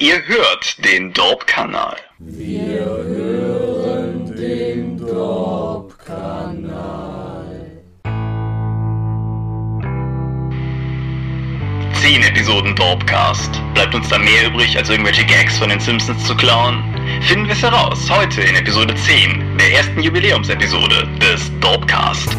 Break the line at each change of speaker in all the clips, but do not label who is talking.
Ihr hört den Dorp-Kanal.
Wir hören den Dorp-Kanal.
Zehn Episoden Dorpcast. Bleibt uns da mehr übrig, als irgendwelche Gags von den Simpsons zu klauen? Finden wir es heraus, heute in Episode 10, der ersten Jubiläumsepisode des Dorpcast.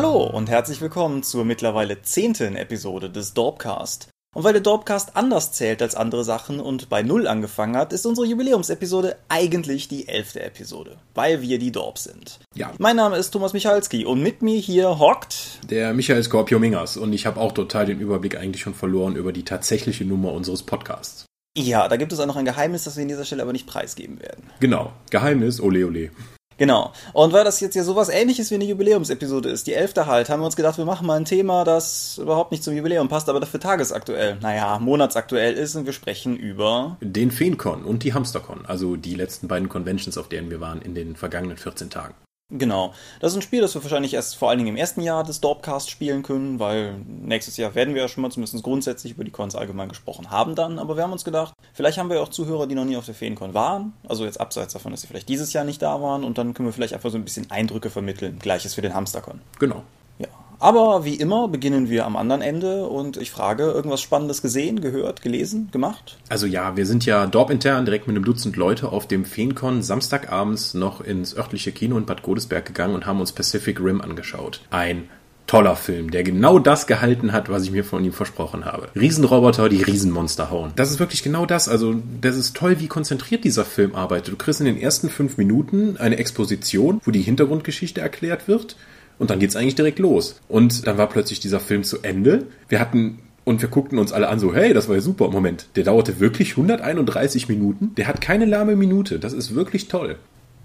Hallo und herzlich willkommen zur mittlerweile zehnten Episode des Dorpcast. Und weil der Dorpcast anders zählt als andere Sachen und bei Null angefangen hat, ist unsere Jubiläumsepisode eigentlich die elfte Episode, weil wir die Dorp sind.
Ja.
Mein Name ist Thomas Michalski und mit mir hier hockt
Der Michael Scorpio Mingers und ich habe auch total den Überblick eigentlich schon verloren über die tatsächliche Nummer unseres Podcasts.
Ja, da gibt es auch noch ein Geheimnis, das wir an dieser Stelle aber nicht preisgeben werden.
Genau, Geheimnis, ole ole.
Genau. Und weil das jetzt ja sowas ähnliches wie eine Jubiläumsepisode ist, die elfte halt, haben wir uns gedacht, wir machen mal ein Thema, das überhaupt nicht zum Jubiläum passt, aber dafür tagesaktuell, naja, monatsaktuell ist und wir sprechen über
Den Feencon und die Hamstercon, also die letzten beiden Conventions, auf denen wir waren in den vergangenen 14 Tagen.
Genau. Das ist ein Spiel, das wir wahrscheinlich erst vor allen Dingen im ersten Jahr des Dorpcast spielen können, weil nächstes Jahr werden wir ja schon mal zumindest grundsätzlich über die Cons allgemein gesprochen haben dann. Aber wir haben uns gedacht, vielleicht haben wir auch Zuhörer, die noch nie auf der Feencon waren. Also jetzt abseits davon, dass sie vielleicht dieses Jahr nicht da waren. Und dann können wir vielleicht einfach so ein bisschen Eindrücke vermitteln. Gleiches für den Hamstercon.
Genau.
Aber wie immer beginnen wir am anderen Ende und ich frage, irgendwas Spannendes gesehen, gehört, gelesen, gemacht?
Also ja, wir sind ja dorp-intern direkt mit einem Dutzend Leute auf dem Feencon Samstagabends noch ins örtliche Kino in Bad Godesberg gegangen und haben uns Pacific Rim angeschaut. Ein toller Film, der genau das gehalten hat, was ich mir von ihm versprochen habe. Riesenroboter, die Riesenmonster hauen. Das ist wirklich genau das. Also, das ist toll, wie konzentriert dieser Film arbeitet. Du kriegst in den ersten fünf Minuten eine Exposition, wo die Hintergrundgeschichte erklärt wird. Und dann geht's eigentlich direkt los. Und dann war plötzlich dieser Film zu Ende. Wir hatten und wir guckten uns alle an, so, hey, das war ja super. Moment, der dauerte wirklich 131 Minuten. Der hat keine lahme Minute. Das ist wirklich toll.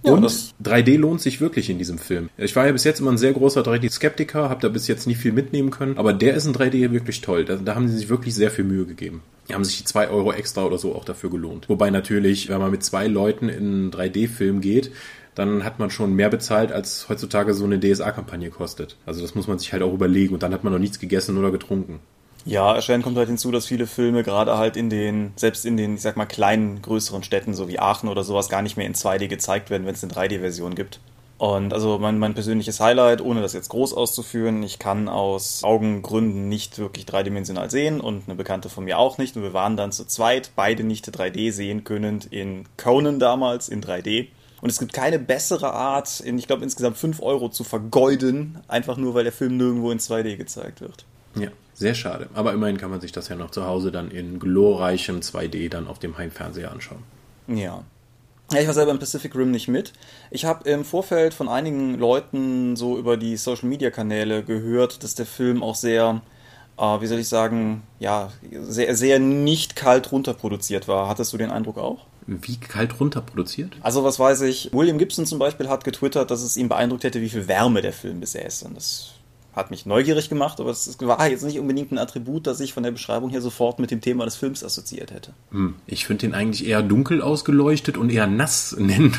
Ja,
und
das-
3D lohnt sich wirklich in diesem Film. Ich war ja bis jetzt immer ein sehr großer 3D-Skeptiker, habe da bis jetzt nicht viel mitnehmen können, aber der ist in 3D wirklich toll. Da, da haben sie sich wirklich sehr viel Mühe gegeben. Die haben sich die 2 Euro extra oder so auch dafür gelohnt. Wobei natürlich, wenn man mit zwei Leuten in einen 3D-Film geht, dann hat man schon mehr bezahlt, als heutzutage so eine DSA-Kampagne kostet. Also das muss man sich halt auch überlegen und dann hat man noch nichts gegessen oder getrunken.
Ja, erschwerend kommt halt hinzu, dass viele Filme gerade halt in den, selbst in den, ich sag mal, kleinen, größeren Städten, so wie Aachen oder sowas, gar nicht mehr in 2D gezeigt werden, wenn es eine 3D-Version gibt. Und also mein, mein persönliches Highlight, ohne das jetzt groß auszuführen, ich kann aus Augengründen nicht wirklich dreidimensional sehen und eine Bekannte von mir auch nicht. Und wir waren dann zu zweit, beide nicht 3D sehen können in Conan damals in 3D. Und es gibt keine bessere Art, in, ich glaube, insgesamt 5 Euro zu vergeuden, einfach nur, weil der Film nirgendwo in 2D gezeigt wird.
Ja, sehr schade. Aber immerhin kann man sich das ja noch zu Hause dann in glorreichem 2D dann auf dem Heimfernseher anschauen.
Ja. Ja, ich war selber im Pacific Rim nicht mit. Ich habe im Vorfeld von einigen Leuten so über die Social Media Kanäle gehört, dass der Film auch sehr, äh, wie soll ich sagen, ja, sehr, sehr nicht kalt runterproduziert war. Hattest du den Eindruck auch?
Wie kalt runterproduziert?
Also, was weiß ich, William Gibson zum Beispiel hat getwittert, dass es ihn beeindruckt hätte, wie viel Wärme der Film besäße. Und das hat mich neugierig gemacht, aber es war jetzt nicht unbedingt ein Attribut, das ich von der Beschreibung her sofort mit dem Thema des Films assoziiert hätte.
Hm, ich finde den eigentlich eher dunkel ausgeleuchtet und eher nass nennen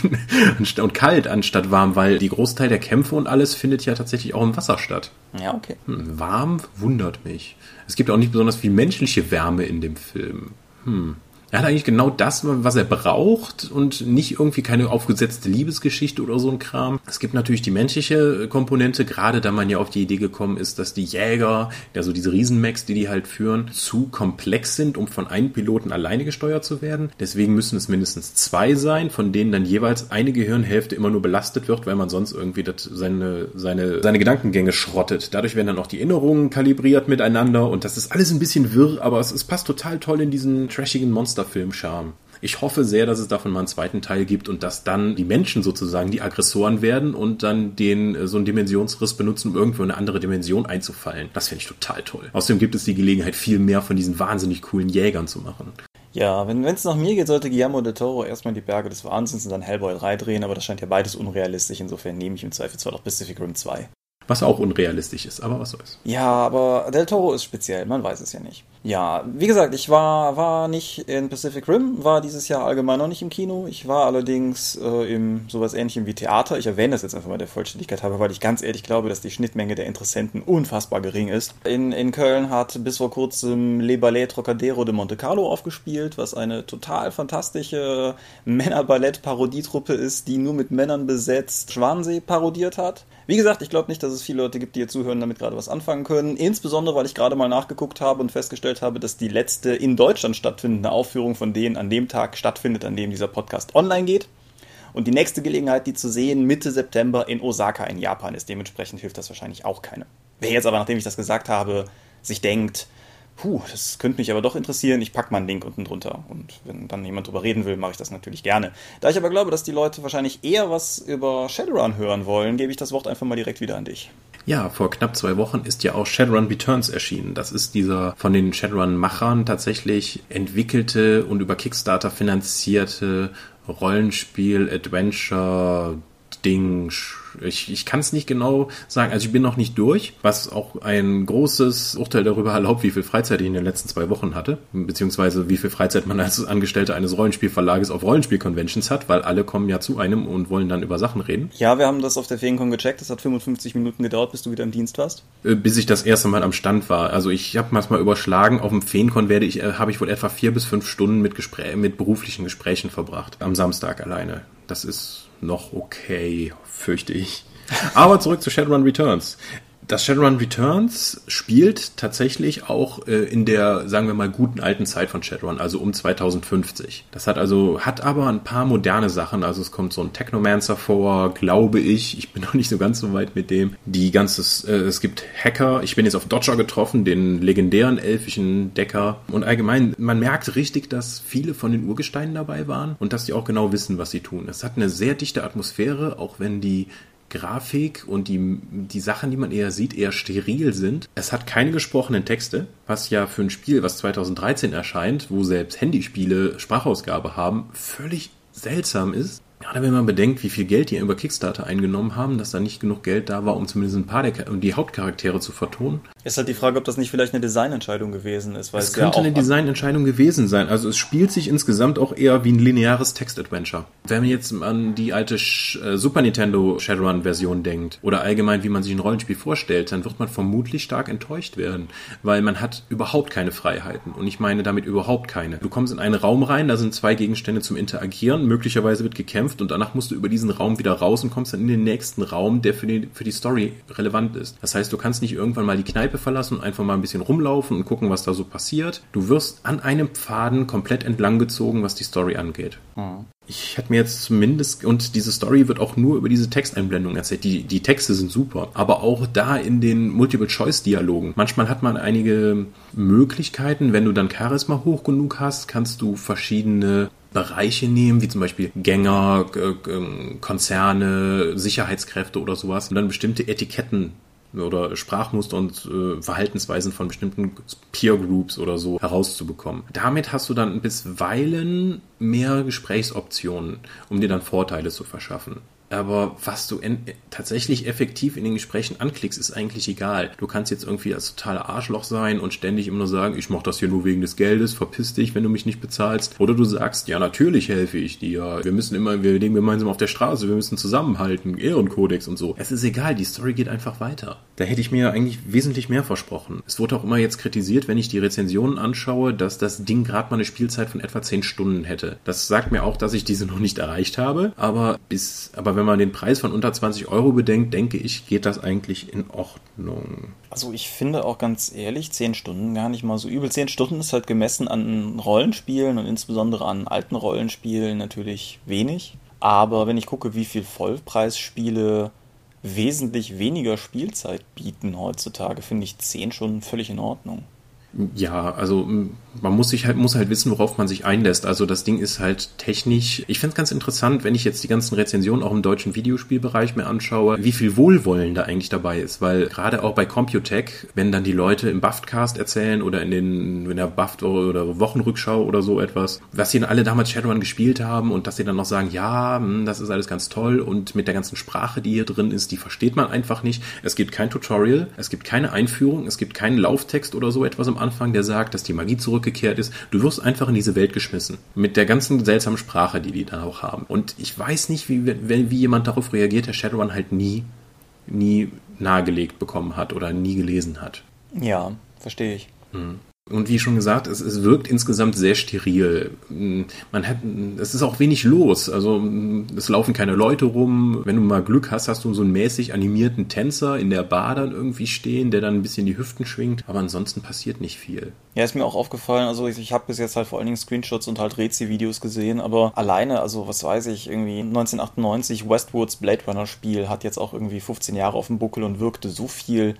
und kalt anstatt warm, weil die Großteil der Kämpfe und alles findet ja tatsächlich auch im Wasser statt.
Ja, okay.
Hm, warm wundert mich. Es gibt auch nicht besonders viel menschliche Wärme in dem Film. Hm. Er hat eigentlich genau das, was er braucht und nicht irgendwie keine aufgesetzte Liebesgeschichte oder so ein Kram. Es gibt natürlich die menschliche Komponente, gerade da man ja auf die Idee gekommen ist, dass die Jäger, also diese Riesenmechs, die die halt führen, zu komplex sind, um von einem Piloten alleine gesteuert zu werden. Deswegen müssen es mindestens zwei sein, von denen dann jeweils eine Gehirnhälfte immer nur belastet wird, weil man sonst irgendwie das, seine, seine, seine Gedankengänge schrottet. Dadurch werden dann auch die Erinnerungen kalibriert miteinander und das ist alles ein bisschen wirr, aber es, es passt total toll in diesen trashigen Monsterfilm-Charme. Ich hoffe sehr, dass es davon mal einen zweiten Teil gibt und dass dann die Menschen sozusagen die Aggressoren werden und dann den äh, so einen Dimensionsriss benutzen, um irgendwo in eine andere Dimension einzufallen. Das finde ich total toll. Außerdem gibt es die Gelegenheit, viel mehr von diesen wahnsinnig coolen Jägern zu machen.
Ja, wenn es nach mir geht, sollte Guillermo del Toro erstmal die Berge des Wahnsinns und dann Hellboy 3 drehen, aber das scheint ja beides unrealistisch, insofern nehme ich im Zweifelsfall auch Pacific Rim 2.
Was auch unrealistisch ist, aber was soll's.
Ja, aber Del Toro ist speziell, man weiß es ja nicht. Ja, wie gesagt, ich war, war nicht in Pacific Rim, war dieses Jahr allgemein noch nicht im Kino. Ich war allerdings äh, im sowas ähnlichem wie Theater. Ich erwähne das jetzt einfach mal der Vollständigkeit halber, weil ich ganz ehrlich glaube, dass die Schnittmenge der Interessenten unfassbar gering ist. In, in Köln hat bis vor kurzem Le Ballet Trocadero de Monte Carlo aufgespielt, was eine total fantastische Männerballett-Parodietruppe ist, die nur mit Männern besetzt Schwansee parodiert hat. Wie gesagt, ich glaube nicht, dass es viele Leute gibt, die hier zuhören, damit gerade was anfangen können. Insbesondere, weil ich gerade mal nachgeguckt habe und festgestellt habe, dass die letzte in Deutschland stattfindende Aufführung von denen an dem Tag stattfindet, an dem dieser Podcast online geht. Und die nächste Gelegenheit, die zu sehen, Mitte September in Osaka in Japan ist. Dementsprechend hilft das wahrscheinlich auch keine. Wer jetzt aber, nachdem ich das gesagt habe, sich denkt, puh, das könnte mich aber doch interessieren, ich packe mal einen Link unten drunter. Und wenn dann jemand drüber reden will, mache ich das natürlich gerne. Da ich aber glaube, dass die Leute wahrscheinlich eher was über Shadowrun hören wollen, gebe ich das Wort einfach mal direkt wieder an dich.
Ja, vor knapp zwei Wochen ist ja auch Shadowrun Returns erschienen. Das ist dieser von den Shadowrun-Machern tatsächlich entwickelte und über Kickstarter finanzierte Rollenspiel, Adventure, Ding, ich, ich kann es nicht genau sagen. Also ich bin noch nicht durch, was auch ein großes Urteil darüber erlaubt, wie viel Freizeit ich in den letzten zwei Wochen hatte, beziehungsweise wie viel Freizeit man als Angestellter eines Rollenspielverlages auf Rollenspiel-Conventions hat, weil alle kommen ja zu einem und wollen dann über Sachen reden.
Ja, wir haben das auf der Feencon gecheckt. Das hat 55 Minuten gedauert, bis du wieder im Dienst warst.
Äh, bis ich das erste Mal am Stand war. Also ich habe manchmal überschlagen. Auf dem Feencon werde ich, äh, habe ich wohl etwa vier bis fünf Stunden mit, Gespräch, mit beruflichen Gesprächen verbracht. Am Samstag alleine. Das ist noch okay, fürchte ich. Aber zurück zu Shadowrun Returns das Shadowrun Returns spielt tatsächlich auch äh, in der, sagen wir mal, guten alten Zeit von Shadowrun, also um 2050. Das hat also, hat aber ein paar moderne Sachen. Also es kommt so ein Technomancer vor, glaube ich. Ich bin noch nicht so ganz so weit mit dem. Die ganze, äh, es gibt Hacker. Ich bin jetzt auf Dodger getroffen, den legendären elfischen Decker. Und allgemein, man merkt richtig, dass viele von den Urgesteinen dabei waren und dass die auch genau wissen, was sie tun. Es hat eine sehr dichte Atmosphäre, auch wenn die Grafik und die, die Sachen, die man eher sieht, eher steril sind. Es hat keine gesprochenen Texte, was ja für ein Spiel, was 2013 erscheint, wo selbst Handyspiele Sprachausgabe haben, völlig seltsam ist. Gerade wenn man bedenkt, wie viel Geld die über Kickstarter eingenommen haben, dass da nicht genug Geld da war, um zumindest ein paar der, um die Hauptcharaktere zu vertonen.
Ist halt die Frage, ob das nicht vielleicht eine Designentscheidung gewesen ist.
Weil es, es könnte ja eine Designentscheidung gewesen sein. Also es spielt sich insgesamt auch eher wie ein lineares Text-Adventure. Wenn man jetzt an die alte äh, Super Nintendo Shadowrun-Version denkt oder allgemein, wie man sich ein Rollenspiel vorstellt, dann wird man vermutlich stark enttäuscht werden, weil man hat überhaupt keine Freiheiten. Und ich meine damit überhaupt keine. Du kommst in einen Raum rein, da sind zwei Gegenstände zum Interagieren, möglicherweise wird gekämpft kämpft und danach musst du über diesen Raum wieder raus und kommst dann in den nächsten Raum, der für die, für die Story relevant ist. Das heißt, du kannst nicht irgendwann mal die Kneipe verlassen und einfach mal ein bisschen rumlaufen und gucken, was da so passiert. Du wirst an einem Pfaden komplett entlang gezogen, was die Story angeht. Mhm. Ich hätte mir jetzt zumindest, und diese Story wird auch nur über diese Texteinblendung erzählt. Die, die Texte sind super, aber auch da in den Multiple-Choice-Dialogen. Manchmal hat man einige Möglichkeiten, wenn du dann Charisma hoch genug hast, kannst du verschiedene Bereiche nehmen, wie zum Beispiel Gänger, Konzerne, Sicherheitskräfte oder sowas und dann bestimmte Etiketten oder Sprachmuster und äh, Verhaltensweisen von bestimmten Peer Groups oder so herauszubekommen. Damit hast du dann bisweilen mehr Gesprächsoptionen, um dir dann Vorteile zu verschaffen. Aber was du tatsächlich effektiv in den Gesprächen anklickst, ist eigentlich egal. Du kannst jetzt irgendwie das totale Arschloch sein und ständig immer nur sagen, ich mache das hier nur wegen des Geldes, verpiss dich, wenn du mich nicht bezahlst. Oder du sagst, ja, natürlich helfe ich dir. Wir müssen immer, wir leben gemeinsam auf der Straße, wir müssen zusammenhalten, Ehrenkodex und so. Es ist egal, die Story geht einfach weiter. Da hätte ich mir eigentlich wesentlich mehr versprochen. Es wurde auch immer jetzt kritisiert, wenn ich die Rezensionen anschaue, dass das Ding gerade mal eine Spielzeit von etwa 10 Stunden hätte. Das sagt mir auch, dass ich diese noch nicht erreicht habe, aber bis, aber wenn man den Preis von unter 20 Euro bedenkt, denke ich, geht das eigentlich in Ordnung.
Also ich finde auch ganz ehrlich, 10 Stunden gar nicht mal so übel. 10 Stunden ist halt gemessen an Rollenspielen und insbesondere an alten Rollenspielen natürlich wenig. Aber wenn ich gucke, wie viel Vollpreisspiele wesentlich weniger Spielzeit bieten heutzutage, finde ich 10 Stunden völlig in Ordnung.
Ja, also man muss sich halt, muss halt wissen, worauf man sich einlässt. Also das Ding ist halt technisch. Ich finde es ganz interessant, wenn ich jetzt die ganzen Rezensionen auch im deutschen Videospielbereich mir anschaue, wie viel Wohlwollen da eigentlich dabei ist. Weil gerade auch bei Computech, wenn dann die Leute im Buffcast erzählen oder in den, in der Buffed oder Wochenrückschau oder so etwas, was sie dann alle damals Shadowrun gespielt haben und dass sie dann noch sagen, ja, hm, das ist alles ganz toll und mit der ganzen Sprache, die hier drin ist, die versteht man einfach nicht. Es gibt kein Tutorial, es gibt keine Einführung, es gibt keinen Lauftext oder so etwas im Anfang, der sagt, dass die Magie zurückgekehrt ist. Du wirst einfach in diese Welt geschmissen. Mit der ganzen seltsamen Sprache, die die dann auch haben. Und ich weiß nicht, wie, wie, wie jemand darauf reagiert, der Shadowrun halt nie, nie nahegelegt bekommen hat oder nie gelesen hat.
Ja, verstehe ich.
Mhm. Und wie schon gesagt, es, es wirkt insgesamt sehr steril. Man hat, es ist auch wenig los. Also es laufen keine Leute rum. Wenn du mal Glück hast, hast du so einen mäßig animierten Tänzer in der Bar dann irgendwie stehen, der dann ein bisschen die Hüften schwingt. Aber ansonsten passiert nicht viel.
Ja, ist mir auch aufgefallen. Also ich, ich habe bis jetzt halt vor allen Dingen Screenshots und halt Rezi-Videos gesehen. Aber alleine, also was weiß ich, irgendwie 1998 Westwoods Blade Runner Spiel hat jetzt auch irgendwie 15 Jahre auf dem Buckel und wirkte so viel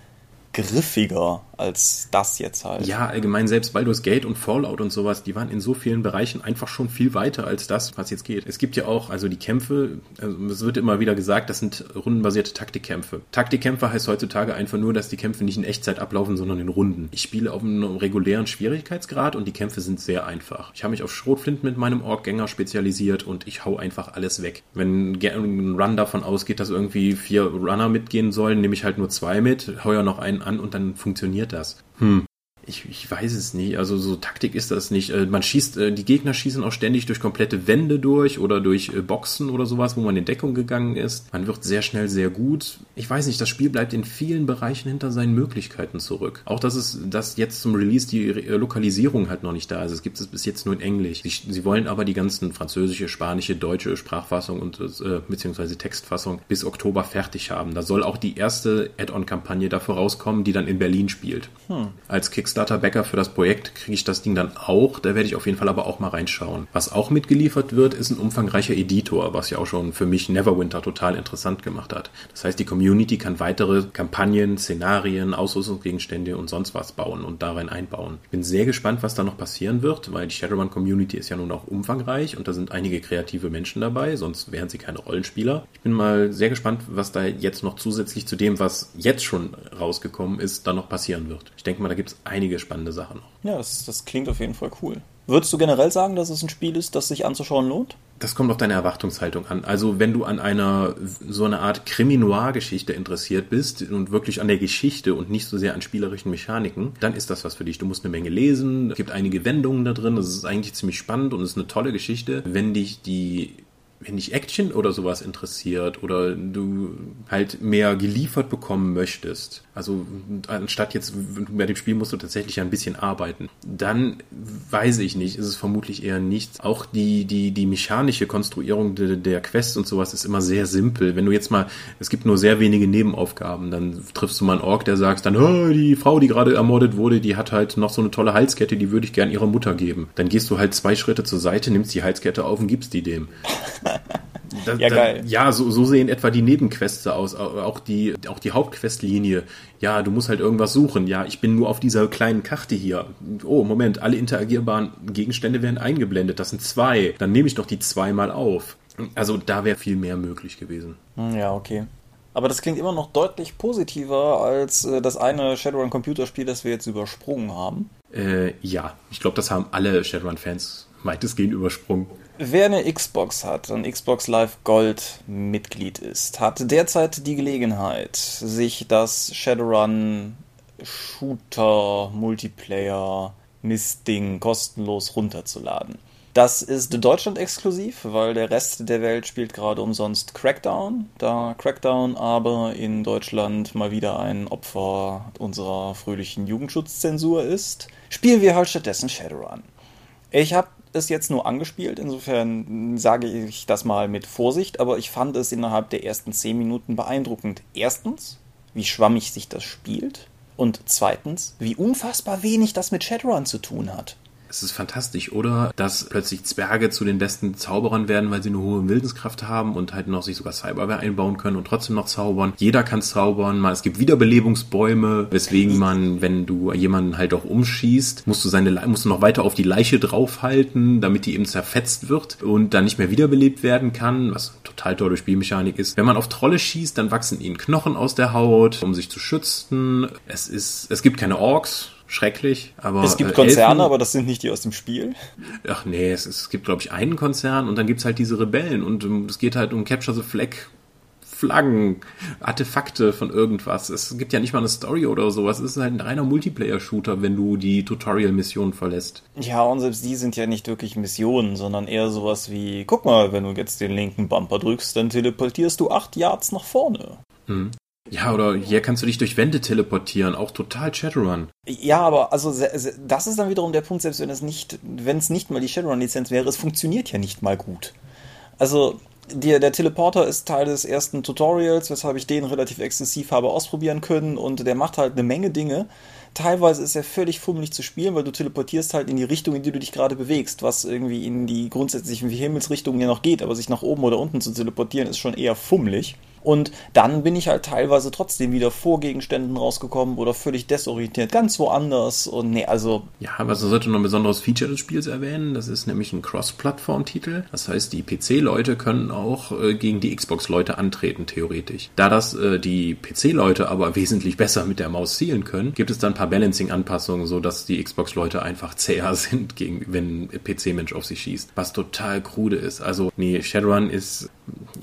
griffiger als das jetzt halt.
Ja, allgemein selbst Baldur's Gate und Fallout und sowas, die waren in so vielen Bereichen einfach schon viel weiter als das, was jetzt geht. Es gibt ja auch, also die Kämpfe, also es wird immer wieder gesagt, das sind rundenbasierte Taktikkämpfe. Taktikkämpfe heißt heutzutage einfach nur, dass die Kämpfe nicht in Echtzeit ablaufen, sondern in Runden. Ich spiele auf einem regulären Schwierigkeitsgrad und die Kämpfe sind sehr einfach. Ich habe mich auf Schrotflint mit meinem Orkgänger spezialisiert und ich hau einfach alles weg. Wenn ein Run davon ausgeht, dass irgendwie vier Runner mitgehen sollen, nehme ich halt nur zwei mit, heuer noch einen an und dann funktioniert das. Hm. Ich, ich weiß es nicht. Also so Taktik ist das nicht. Äh, man schießt, äh, die Gegner schießen auch ständig durch komplette Wände durch oder durch äh, Boxen oder sowas, wo man in Deckung gegangen ist. Man wird sehr schnell sehr gut. Ich weiß nicht, das Spiel bleibt in vielen Bereichen hinter seinen Möglichkeiten zurück. Auch dass es, dass jetzt zum Release die Lokalisierung halt noch nicht da ist. Es gibt es bis jetzt nur in Englisch. Sie, sie wollen aber die ganzen französische, spanische, deutsche Sprachfassung und äh, beziehungsweise Textfassung bis Oktober fertig haben. Da soll auch die erste Add-on-Kampagne dafür rauskommen, die dann in Berlin spielt. Hm. Als Kickstarter Kickstarter-Bäcker für das Projekt kriege ich das Ding dann auch. Da werde ich auf jeden Fall aber auch mal reinschauen. Was auch mitgeliefert wird, ist ein umfangreicher Editor, was ja auch schon für mich Neverwinter total interessant gemacht hat. Das heißt, die Community kann weitere Kampagnen, Szenarien, Ausrüstungsgegenstände und sonst was bauen und darin einbauen. Ich bin sehr gespannt, was da noch passieren wird, weil die Shadowrun-Community ist ja nun auch umfangreich und da sind einige kreative Menschen dabei, sonst wären sie keine Rollenspieler. Ich bin mal sehr gespannt, was da jetzt noch zusätzlich zu dem, was jetzt schon rausgekommen ist, da noch passieren wird. Ich denke mal, da gibt es einige einige spannende Sachen noch.
Ja, das, das klingt auf jeden Fall cool. Würdest du generell sagen, dass es ein Spiel ist, das sich anzuschauen lohnt?
Das kommt auf deine Erwartungshaltung an. Also wenn du an einer so eine Art Krimi-Noir-Geschichte interessiert bist und wirklich an der Geschichte und nicht so sehr an spielerischen Mechaniken, dann ist das was für dich. Du musst eine Menge lesen, es gibt einige Wendungen da drin, das ist eigentlich ziemlich spannend und ist eine tolle Geschichte. Wenn dich die wenn dich Action oder sowas interessiert oder du halt mehr geliefert bekommen möchtest, also anstatt jetzt bei dem Spiel musst du tatsächlich ein bisschen arbeiten, dann weiß ich nicht, ist es vermutlich eher nichts. Auch die, die, die mechanische Konstruierung de, der Quests und sowas ist immer sehr simpel. Wenn du jetzt mal, es gibt nur sehr wenige Nebenaufgaben, dann triffst du mal einen Ork, der sagt dann, oh, die Frau, die gerade ermordet wurde, die hat halt noch so eine tolle Halskette, die würde ich gern ihrer Mutter geben. Dann gehst du halt zwei Schritte zur Seite, nimmst die Halskette auf und gibst die dem. Das, ja, geil. Da, ja, so, so sehen etwa die Nebenquests aus, auch die, auch die Hauptquestlinie. Ja, du musst halt irgendwas suchen. Ja, ich bin nur auf dieser kleinen Karte hier. Oh, Moment, alle interagierbaren Gegenstände werden eingeblendet. Das sind zwei. Dann nehme ich doch die zweimal auf. Also da wäre viel mehr möglich gewesen.
Hm, ja, okay. Aber das klingt immer noch deutlich positiver als äh, das eine Shadowrun-Computerspiel, das wir jetzt übersprungen haben.
Äh, ja, ich glaube, das haben alle Shadowrun-Fans weitestgehend übersprungen.
Wer eine Xbox hat und Xbox Live Gold Mitglied ist, hat derzeit die Gelegenheit, sich das Shadowrun Shooter Multiplayer Mistding kostenlos runterzuladen. Das ist Deutschland exklusiv, weil der Rest der Welt spielt gerade umsonst Crackdown. Da Crackdown aber in Deutschland mal wieder ein Opfer unserer fröhlichen Jugendschutzzensur ist, spielen wir halt stattdessen Shadowrun. Ich habe es jetzt nur angespielt, insofern sage ich das mal mit Vorsicht, aber ich fand es innerhalb der ersten 10 Minuten beeindruckend. Erstens, wie schwammig sich das spielt und zweitens, wie unfassbar wenig das mit Shadowrun zu tun hat.
Es ist fantastisch, oder? Dass plötzlich Zwerge zu den besten Zauberern werden, weil sie eine hohe Wildenskraft haben und halt noch sich sogar Cyberware einbauen können und trotzdem noch zaubern. Jeder kann zaubern. Es gibt Wiederbelebungsbäume, weswegen man, wenn du jemanden halt auch umschießt, musst du seine, musst du noch weiter auf die Leiche draufhalten, damit die eben zerfetzt wird und dann nicht mehr wiederbelebt werden kann, was total tolle Spielmechanik ist. Wenn man auf Trolle schießt, dann wachsen ihnen Knochen aus der Haut, um sich zu schützen. Es ist, es gibt keine Orks, schrecklich. Aber
es gibt äh, Konzerne, Elfen, aber das sind nicht die aus dem Spiel.
Ach nee, es, es gibt, glaube ich, einen Konzern und dann gibt es halt diese Rebellen und um, es geht halt um Capture the Flag Flaggen, Artefakte von irgendwas. Es gibt ja nicht mal eine Story oder sowas. Es ist halt ein reiner Multiplayer-Shooter, wenn du die Tutorial-Mission verlässt.
Ja, und selbst die sind ja nicht wirklich Missionen, sondern eher sowas wie, guck mal, wenn du jetzt den linken Bumper drückst, dann teleportierst du acht Yards nach vorne.
Hm. Ja, oder hier kannst du dich durch Wände teleportieren, auch total Shadowrun.
Ja, aber also das ist dann wiederum der Punkt, selbst wenn es nicht, wenn es nicht mal die Shadowrun-Lizenz wäre, es funktioniert ja nicht mal gut. Also die, der Teleporter ist Teil des ersten Tutorials, weshalb ich den relativ exzessiv habe ausprobieren können und der macht halt eine Menge Dinge. Teilweise ist er völlig fummelig zu spielen, weil du teleportierst halt in die Richtung, in die du dich gerade bewegst, was irgendwie in die grundsätzlichen Himmelsrichtungen ja noch geht, aber sich nach oben oder unten zu teleportieren ist schon eher fummelig. Und dann bin ich halt teilweise trotzdem wieder vor Gegenständen rausgekommen oder völlig desorientiert, ganz woanders. Und nee, also.
Ja, aber so sollte noch ein besonderes Feature des Spiels erwähnen. Das ist nämlich ein Cross-Plattform-Titel. Das heißt, die PC-Leute können auch äh, gegen die Xbox-Leute antreten, theoretisch. Da das äh, die PC-Leute aber wesentlich besser mit der Maus zielen können, gibt es dann ein paar Balancing-Anpassungen, sodass die Xbox-Leute einfach zäher sind, gegen, wenn PC-Mensch auf sie schießt. Was total krude ist. Also, nee, Shadowrun ist.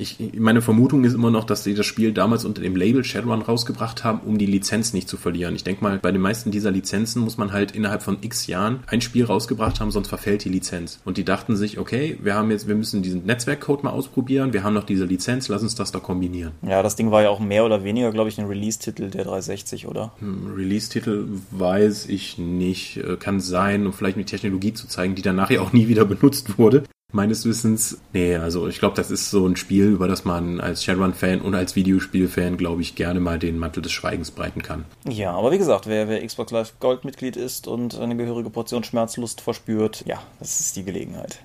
Ich, meine Vermutung ist immer noch, dass sie das Spiel damals unter dem Label Shadowrun rausgebracht haben, um die Lizenz nicht zu verlieren. Ich denke mal, bei den meisten dieser Lizenzen muss man halt innerhalb von x Jahren ein Spiel rausgebracht haben, sonst verfällt die Lizenz. Und die dachten sich, okay, wir haben jetzt, wir müssen diesen Netzwerkcode mal ausprobieren, wir haben noch diese Lizenz, lass uns das da kombinieren.
Ja, das Ding war ja auch mehr oder weniger, glaube ich, ein Release-Titel der 360, oder?
Hm, Release-Titel weiß ich nicht. Äh, kann sein, um vielleicht eine Technologie zu zeigen, die dann nachher auch nie wieder benutzt wurde. Meines Wissens, nee, also ich glaube, das ist so ein Spiel, über das man als Shadowrun-Fan und als Videospiel-Fan, glaube ich, gerne mal den Mantel des Schweigens breiten kann.
Ja, aber wie gesagt, wer, wer Xbox Live Gold-Mitglied ist und eine gehörige Portion Schmerzlust verspürt, ja, das ist die Gelegenheit.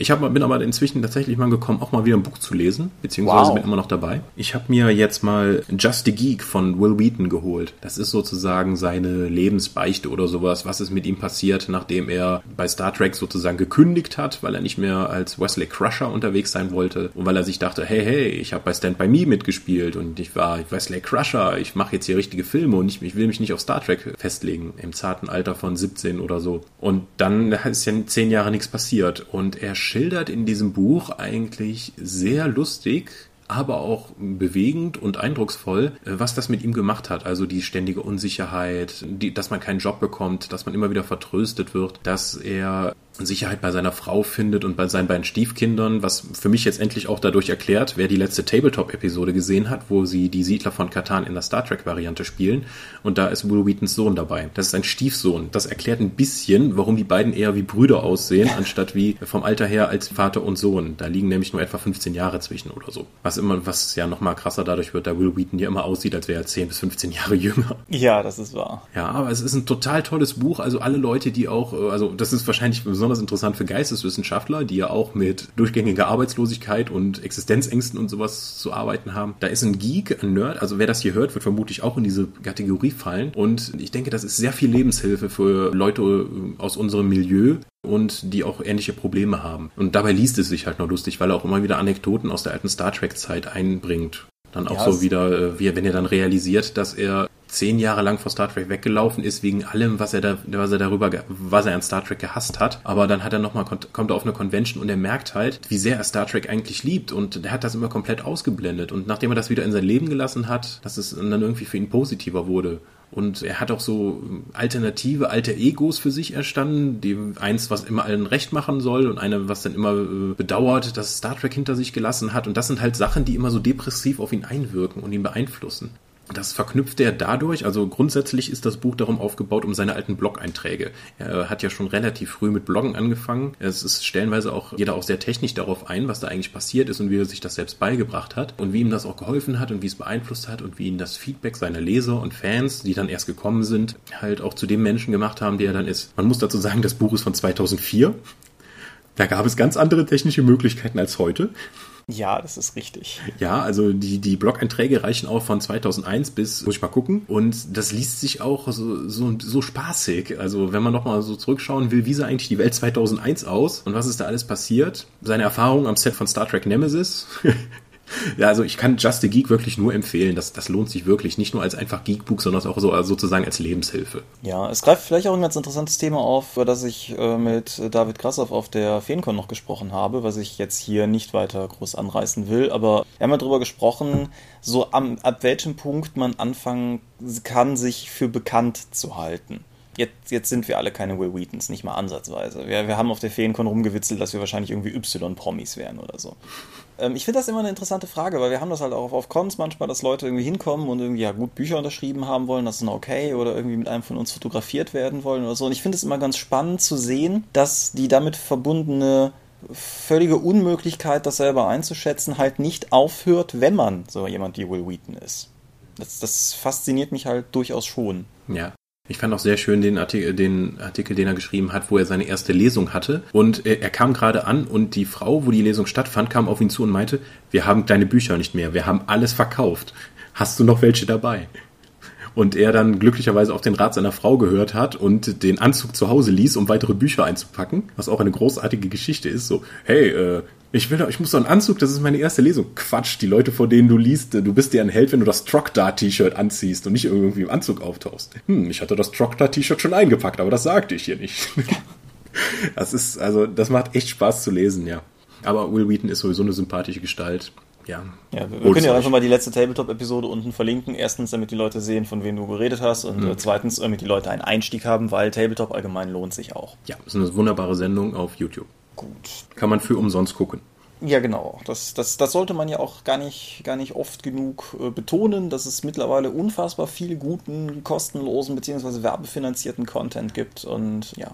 Ich hab, bin aber inzwischen tatsächlich mal gekommen, auch mal wieder ein Buch zu lesen, beziehungsweise wow. bin immer noch dabei. Ich habe mir jetzt mal Just a Geek von Will Wheaton geholt. Das ist sozusagen seine Lebensbeichte oder sowas, was ist mit ihm passiert, nachdem er bei Star Trek sozusagen gekündigt hat, weil er nicht mehr als Wesley Crusher unterwegs sein wollte und weil er sich dachte, hey, hey, ich habe bei Stand By Me mitgespielt und ich war Wesley Crusher, ich mache jetzt hier richtige Filme und ich, ich will mich nicht auf Star Trek festlegen, im zarten Alter von 17 oder so. Und dann ist ja zehn Jahre nichts passiert und er schildert in diesem Buch eigentlich sehr lustig, aber auch bewegend und eindrucksvoll, äh, was das mit ihm gemacht hat. Also die ständige Unsicherheit, die, dass man keinen Job bekommt, dass man immer wieder vertröstet wird, dass er Sicherheit bei seiner Frau findet und bei seinen beiden Stiefkindern, was für mich jetzt endlich auch dadurch erklärt, wer die letzte Tabletop-Episode gesehen hat, wo sie die Siedler von Katan in der Star Trek-Variante spielen. Und da ist Will Wheatons Sohn dabei. Das ist ein Stiefsohn. Das erklärt ein bisschen, warum die beiden eher wie Brüder aussehen, anstatt wie vom Alter her als Vater und Sohn. Da liegen nämlich nur etwa 15 Jahre zwischen oder so. Was immer, was ja nochmal krasser dadurch wird, da Will Wheaton ja immer aussieht, als wäre er 10 bis 15 Jahre jünger.
Ja, das ist wahr.
Ja, aber es ist ein total tolles Buch. Also alle Leute, die auch, also das ist wahrscheinlich besonders besonders interessant für Geisteswissenschaftler, die ja auch mit durchgängiger Arbeitslosigkeit und Existenzängsten und sowas zu arbeiten haben. Da ist ein Geek, ein Nerd, also wer das hier hört, wird vermutlich auch in diese Kategorie fallen. Und ich denke, das ist sehr viel Lebenshilfe für Leute äh, aus unserem Milieu, und die auch ähnliche Probleme haben. Und dabei liest es sich halt noch lustig, weil er auch immer wieder Anekdoten aus der alten Star Trek-Zeit einbringt. Dann auch ja, so wieder, äh, wie, wenn er dann realisiert, dass er zehn Jahre lang vor Star Trek weggelaufen ist wegen allem, was er da, was er darüber, was er an Star Trek gehasst hat. Aber dann hat er noch mal kommt er auf eine Convention und er merkt halt, wie sehr er Star Trek eigentlich liebt und er hat das immer komplett ausgeblendet. Und nachdem er das wieder in sein Leben gelassen hat, dass es dann irgendwie für ihn positiver wurde. Und er hat auch so alternative alte Egos für sich erstanden, die eins, was immer allen recht machen soll und eine, was dann immer äh, bedauert, dass Star Trek hinter sich gelassen hat. Und das sind halt Sachen, die immer so depressiv auf ihn einwirken und ihn beeinflussen. Das verknüpft er dadurch, also grundsätzlich ist das Buch darum aufgebaut, um seine alten Blog-Einträge. Er hat ja schon relativ früh mit Bloggen angefangen. Es ist stellenweise auch jeder auch sehr technisch darauf ein, was da eigentlich passiert ist und wie er sich das selbst beigebracht hat und wie ihm das auch geholfen hat und wie es beeinflusst hat und wie ihn das Feedback seiner Leser und Fans, die dann erst gekommen sind, halt auch zu dem Menschen gemacht haben, der er dann ist. Man muss dazu sagen, das Buch ist von 2004. Da gab es ganz andere technische Möglichkeiten als heute.
Ja, das ist richtig.
Ja, also die, die Blog-Einträge reichen auch von 2001 bis, muss ich mal gucken. Und das liest sich auch so, so, so spaßig. Also wenn man nochmal so zurückschauen will, wie sah eigentlich die Welt 2001 aus und was ist da alles passiert? Seine Erfahrung am Set von Star Trek Nemesis. Ja, also ich kann Just a Geek wirklich nur empfehlen. Das, das lohnt sich wirklich. Nicht nur als einfach Geekbuch, sondern auch so, also sozusagen als Lebenshilfe.
Ja, es greift vielleicht auch ein ganz interessantes Thema auf, über das ich äh, mit David Grassoff auf der Feencon noch gesprochen habe, was ich jetzt hier nicht weiter groß anreißen will. Aber wir haben ja darüber gesprochen, so am, ab welchem Punkt man anfangen kann, sich für bekannt zu halten jetzt, jetzt sind wir alle keine Will Wheatons, nicht mal ansatzweise. Wir, wir haben auf der Feencon rumgewitzelt, dass wir wahrscheinlich irgendwie Y-Promis wären oder so. Ähm, ich finde das immer eine interessante Frage, weil wir haben das halt auch auf, auf Cons manchmal, dass Leute irgendwie hinkommen und irgendwie ja gut Bücher unterschrieben haben wollen, das ist noch okay, oder irgendwie mit einem von uns fotografiert werden wollen oder so. Und ich finde es immer ganz spannend zu sehen, dass die damit verbundene völlige Unmöglichkeit, das selber einzuschätzen, halt nicht aufhört, wenn man so jemand wie Will Wheaton ist. Das, das fasziniert mich halt durchaus schon.
Ja. Ich fand auch sehr schön den Artikel, den Artikel, den er geschrieben hat, wo er seine erste Lesung hatte. Und er, er kam gerade an und die Frau, wo die Lesung stattfand, kam auf ihn zu und meinte, wir haben deine Bücher nicht mehr, wir haben alles verkauft. Hast du noch welche dabei? Und er dann glücklicherweise auf den Rat seiner Frau gehört hat und den Anzug zu Hause ließ, um weitere Bücher einzupacken, was auch eine großartige Geschichte ist. So, hey, äh, ich will, ich muss doch einen Anzug, das ist meine erste Lesung. Quatsch, die Leute, vor denen du liest, du bist dir ein Held, wenn du das Trockdar-T-Shirt anziehst und nicht irgendwie im Anzug auftauchst. Hm, ich hatte das Trockdar-T-Shirt schon eingepackt, aber das sagte ich hier nicht. das ist, also, das macht echt Spaß zu lesen, ja. Aber Will Wheaton ist sowieso eine sympathische Gestalt. Ja,
ja wir, können ja einfach mal die letzte Tabletop-Episode unten verlinken. Erstens, damit die Leute sehen, von wem du geredet hast. Und mhm. zweitens, damit die Leute einen Einstieg haben, weil Tabletop allgemein lohnt sich auch.
Ja, das ist eine wunderbare Sendung auf YouTube. Gut. Kann man für umsonst gucken.
Ja, genau. Das, das, das sollte man ja auch gar nicht, gar nicht oft genug äh, betonen, dass es mittlerweile unfassbar viel guten, kostenlosen bzw. werbefinanzierten Content gibt. Und ja,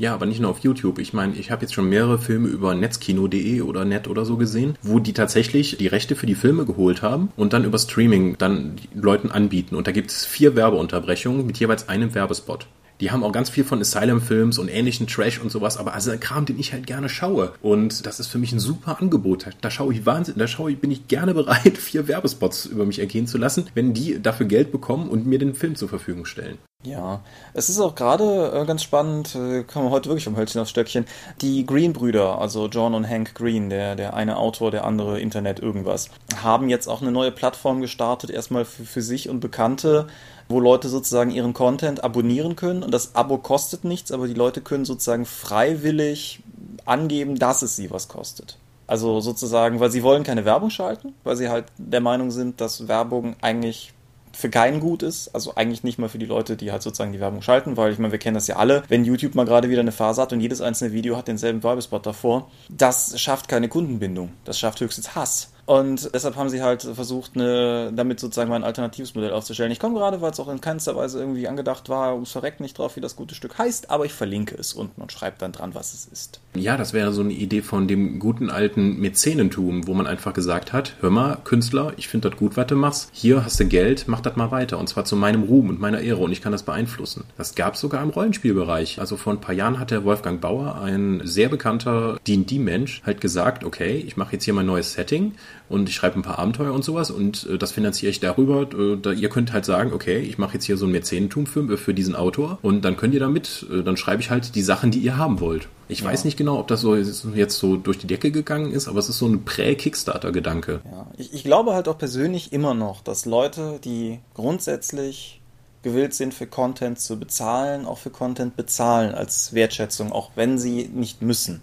ja, aber nicht nur auf YouTube. Ich meine, ich habe jetzt schon mehrere Filme über netzkino.de oder net oder so gesehen, wo die tatsächlich die Rechte für die Filme geholt haben und dann über Streaming dann Leuten anbieten. Und da gibt es vier Werbeunterbrechungen mit jeweils einem Werbespot. Die haben auch ganz viel von Asylum-Films und ähnlichen Trash und sowas, aber also Kram, den ich halt gerne schaue. Und das ist für mich ein super Angebot. Da schaue ich Wahnsinn, da schaue ich, bin ich gerne bereit, vier Werbespots über mich ergehen zu lassen, wenn die dafür Geld bekommen und mir den Film zur Verfügung stellen.
Ja, es ist auch gerade äh, ganz spannend, äh, kommen wir heute wirklich vom Hölzchen aufs Stöckchen, die Green-Brüder, also John und Hank Green, der, der eine Autor, der andere Internet irgendwas, haben jetzt auch eine neue Plattform gestartet, erstmal für, für sich und Bekannte, wo Leute sozusagen ihren Content abonnieren können und das Abo kostet nichts, aber die Leute können sozusagen freiwillig angeben, dass es sie was kostet. Also sozusagen, weil sie wollen keine Werbung schalten, weil sie halt der Meinung sind, dass Werbung eigentlich für keinen gut ist. Also eigentlich nicht mal für die Leute, die halt sozusagen die Werbung schalten, weil ich meine, wir kennen das ja alle. Wenn YouTube mal gerade wieder eine Phase hat und jedes einzelne Video hat denselben Werbespot davor, das schafft keine Kundenbindung. Das schafft höchstens Hass. Und deshalb haben sie halt versucht, eine, damit sozusagen mal ein alternatives Modell aufzustellen. Ich komme gerade, weil es auch in keinster Weise irgendwie angedacht war, ums Verreck nicht drauf, wie das gute Stück heißt, aber ich verlinke es unten und schreibe dann dran, was es ist.
Ja, das wäre so eine Idee von dem guten alten Mäzenentum, wo man einfach gesagt hat, hör mal, Künstler, ich finde das gut, was du machst. Hier hast du Geld, mach das mal weiter. Und zwar zu meinem Ruhm und meiner Ehre und ich kann das beeinflussen. Das gab es sogar im Rollenspielbereich. Also vor ein paar Jahren hat der Wolfgang Bauer, ein sehr bekannter D&D-Mensch, halt gesagt, okay, ich mache jetzt hier mein neues Setting und ich schreibe ein paar Abenteuer und sowas und äh, das finanziere ich darüber. Äh, da, ihr könnt halt sagen, okay, ich mache jetzt hier so ein Mäzenentum für, für diesen Autor und dann könnt ihr damit, äh, dann schreibe ich halt die Sachen, die ihr haben wollt. Ich ja. weiß nicht genau, ob das so jetzt so durch die Decke gegangen ist, aber es ist so ein Prä-Kickstarter-Gedanke.
Ja, ich, ich glaube halt auch persönlich immer noch, dass Leute, die grundsätzlich gewillt sind, für Content zu bezahlen, auch für Content bezahlen als Wertschätzung, auch wenn sie nicht müssen.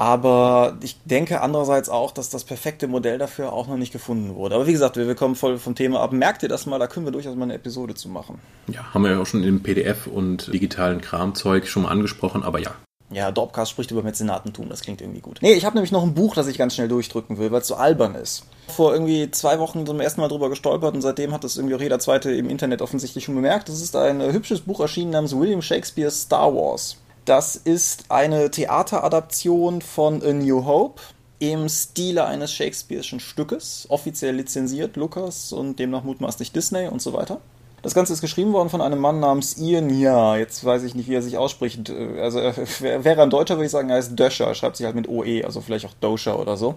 Aber ich denke andererseits auch, dass das perfekte Modell dafür auch noch nicht gefunden wurde. Aber wie gesagt, wir, wir kommen voll vom Thema ab. Merkt ihr das mal, da können wir durchaus mal eine Episode zu machen.
Ja, haben wir ja auch schon im PDF und digitalen Kramzeug schon mal angesprochen, aber ja.
Ja, Dorpcast spricht über Mäzenatentum, das klingt irgendwie gut. Nee, ich habe nämlich noch ein Buch, das ich ganz schnell durchdrücken will, weil es so albern ist. Vor irgendwie zwei Wochen zum ersten Mal drüber gestolpert und seitdem hat das irgendwie auch jeder Zweite im Internet offensichtlich schon bemerkt. Das ist ein hübsches Buch erschienen namens William Shakespeare's Star Wars. Das ist eine Theateradaption von A New Hope im Stile eines Shakespeare'schen Stückes, offiziell lizenziert, Lucas und demnach mutmaßlich Disney und so weiter. Das Ganze ist geschrieben worden von einem Mann namens Ian, ja, jetzt weiß ich nicht, wie er sich ausspricht. Also wäre ein Deutscher, würde ich sagen, er heißt Döscher, schreibt sich halt mit OE, also vielleicht auch Doscher oder so.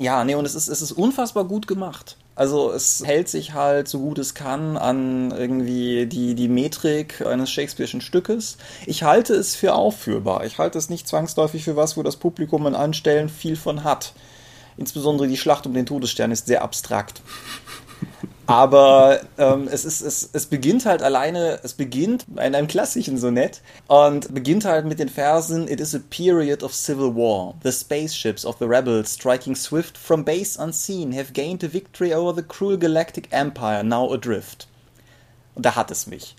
Ja, nee, und es ist, es ist unfassbar gut gemacht. Also es hält sich halt so gut es kann an irgendwie die, die Metrik eines Shakespeare'schen Stückes. Ich halte es für aufführbar. Ich halte es nicht zwangsläufig für was, wo das Publikum an Anstellen viel von hat. Insbesondere die Schlacht um den Todesstern ist sehr abstrakt. Aber ähm, es, ist, es, es beginnt halt alleine, es beginnt in einem klassischen Sonett und beginnt halt mit den Versen It is a period of civil war. The spaceships of the rebels striking swift from base unseen have gained a victory over the cruel galactic empire now adrift. Und da hat es mich.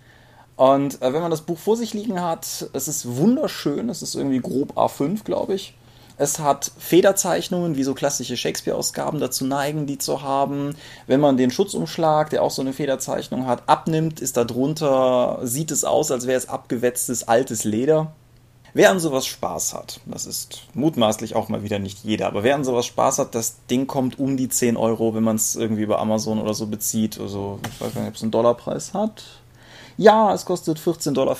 Und äh, wenn man das Buch vor sich liegen hat, es ist wunderschön, es ist irgendwie grob A5, glaube ich. Es hat Federzeichnungen, wie so klassische Shakespeare-Ausgaben dazu neigen, die zu haben. Wenn man den Schutzumschlag, der auch so eine Federzeichnung hat, abnimmt, ist da drunter, sieht es aus, als wäre es abgewetztes altes Leder. Wer an sowas Spaß hat, das ist mutmaßlich auch mal wieder nicht jeder, aber wer an sowas Spaß hat, das Ding kommt um die 10 Euro, wenn man es irgendwie über Amazon oder so bezieht. Also, ich weiß gar nicht, ob es einen Dollarpreis hat. Ja, es kostet 14,95 Dollar.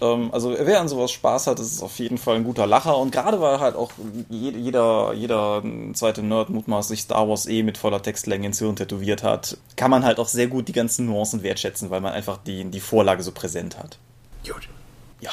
Ähm, also wer an sowas Spaß hat, ist auf jeden Fall ein guter Lacher. Und gerade weil halt auch jeder, jeder zweite Nerd mutmaßlich Star Wars eh mit voller Textlänge ins Hirn tätowiert hat, kann man halt auch sehr gut die ganzen Nuancen wertschätzen, weil man einfach die, die Vorlage so präsent hat.
Gut.
Ja.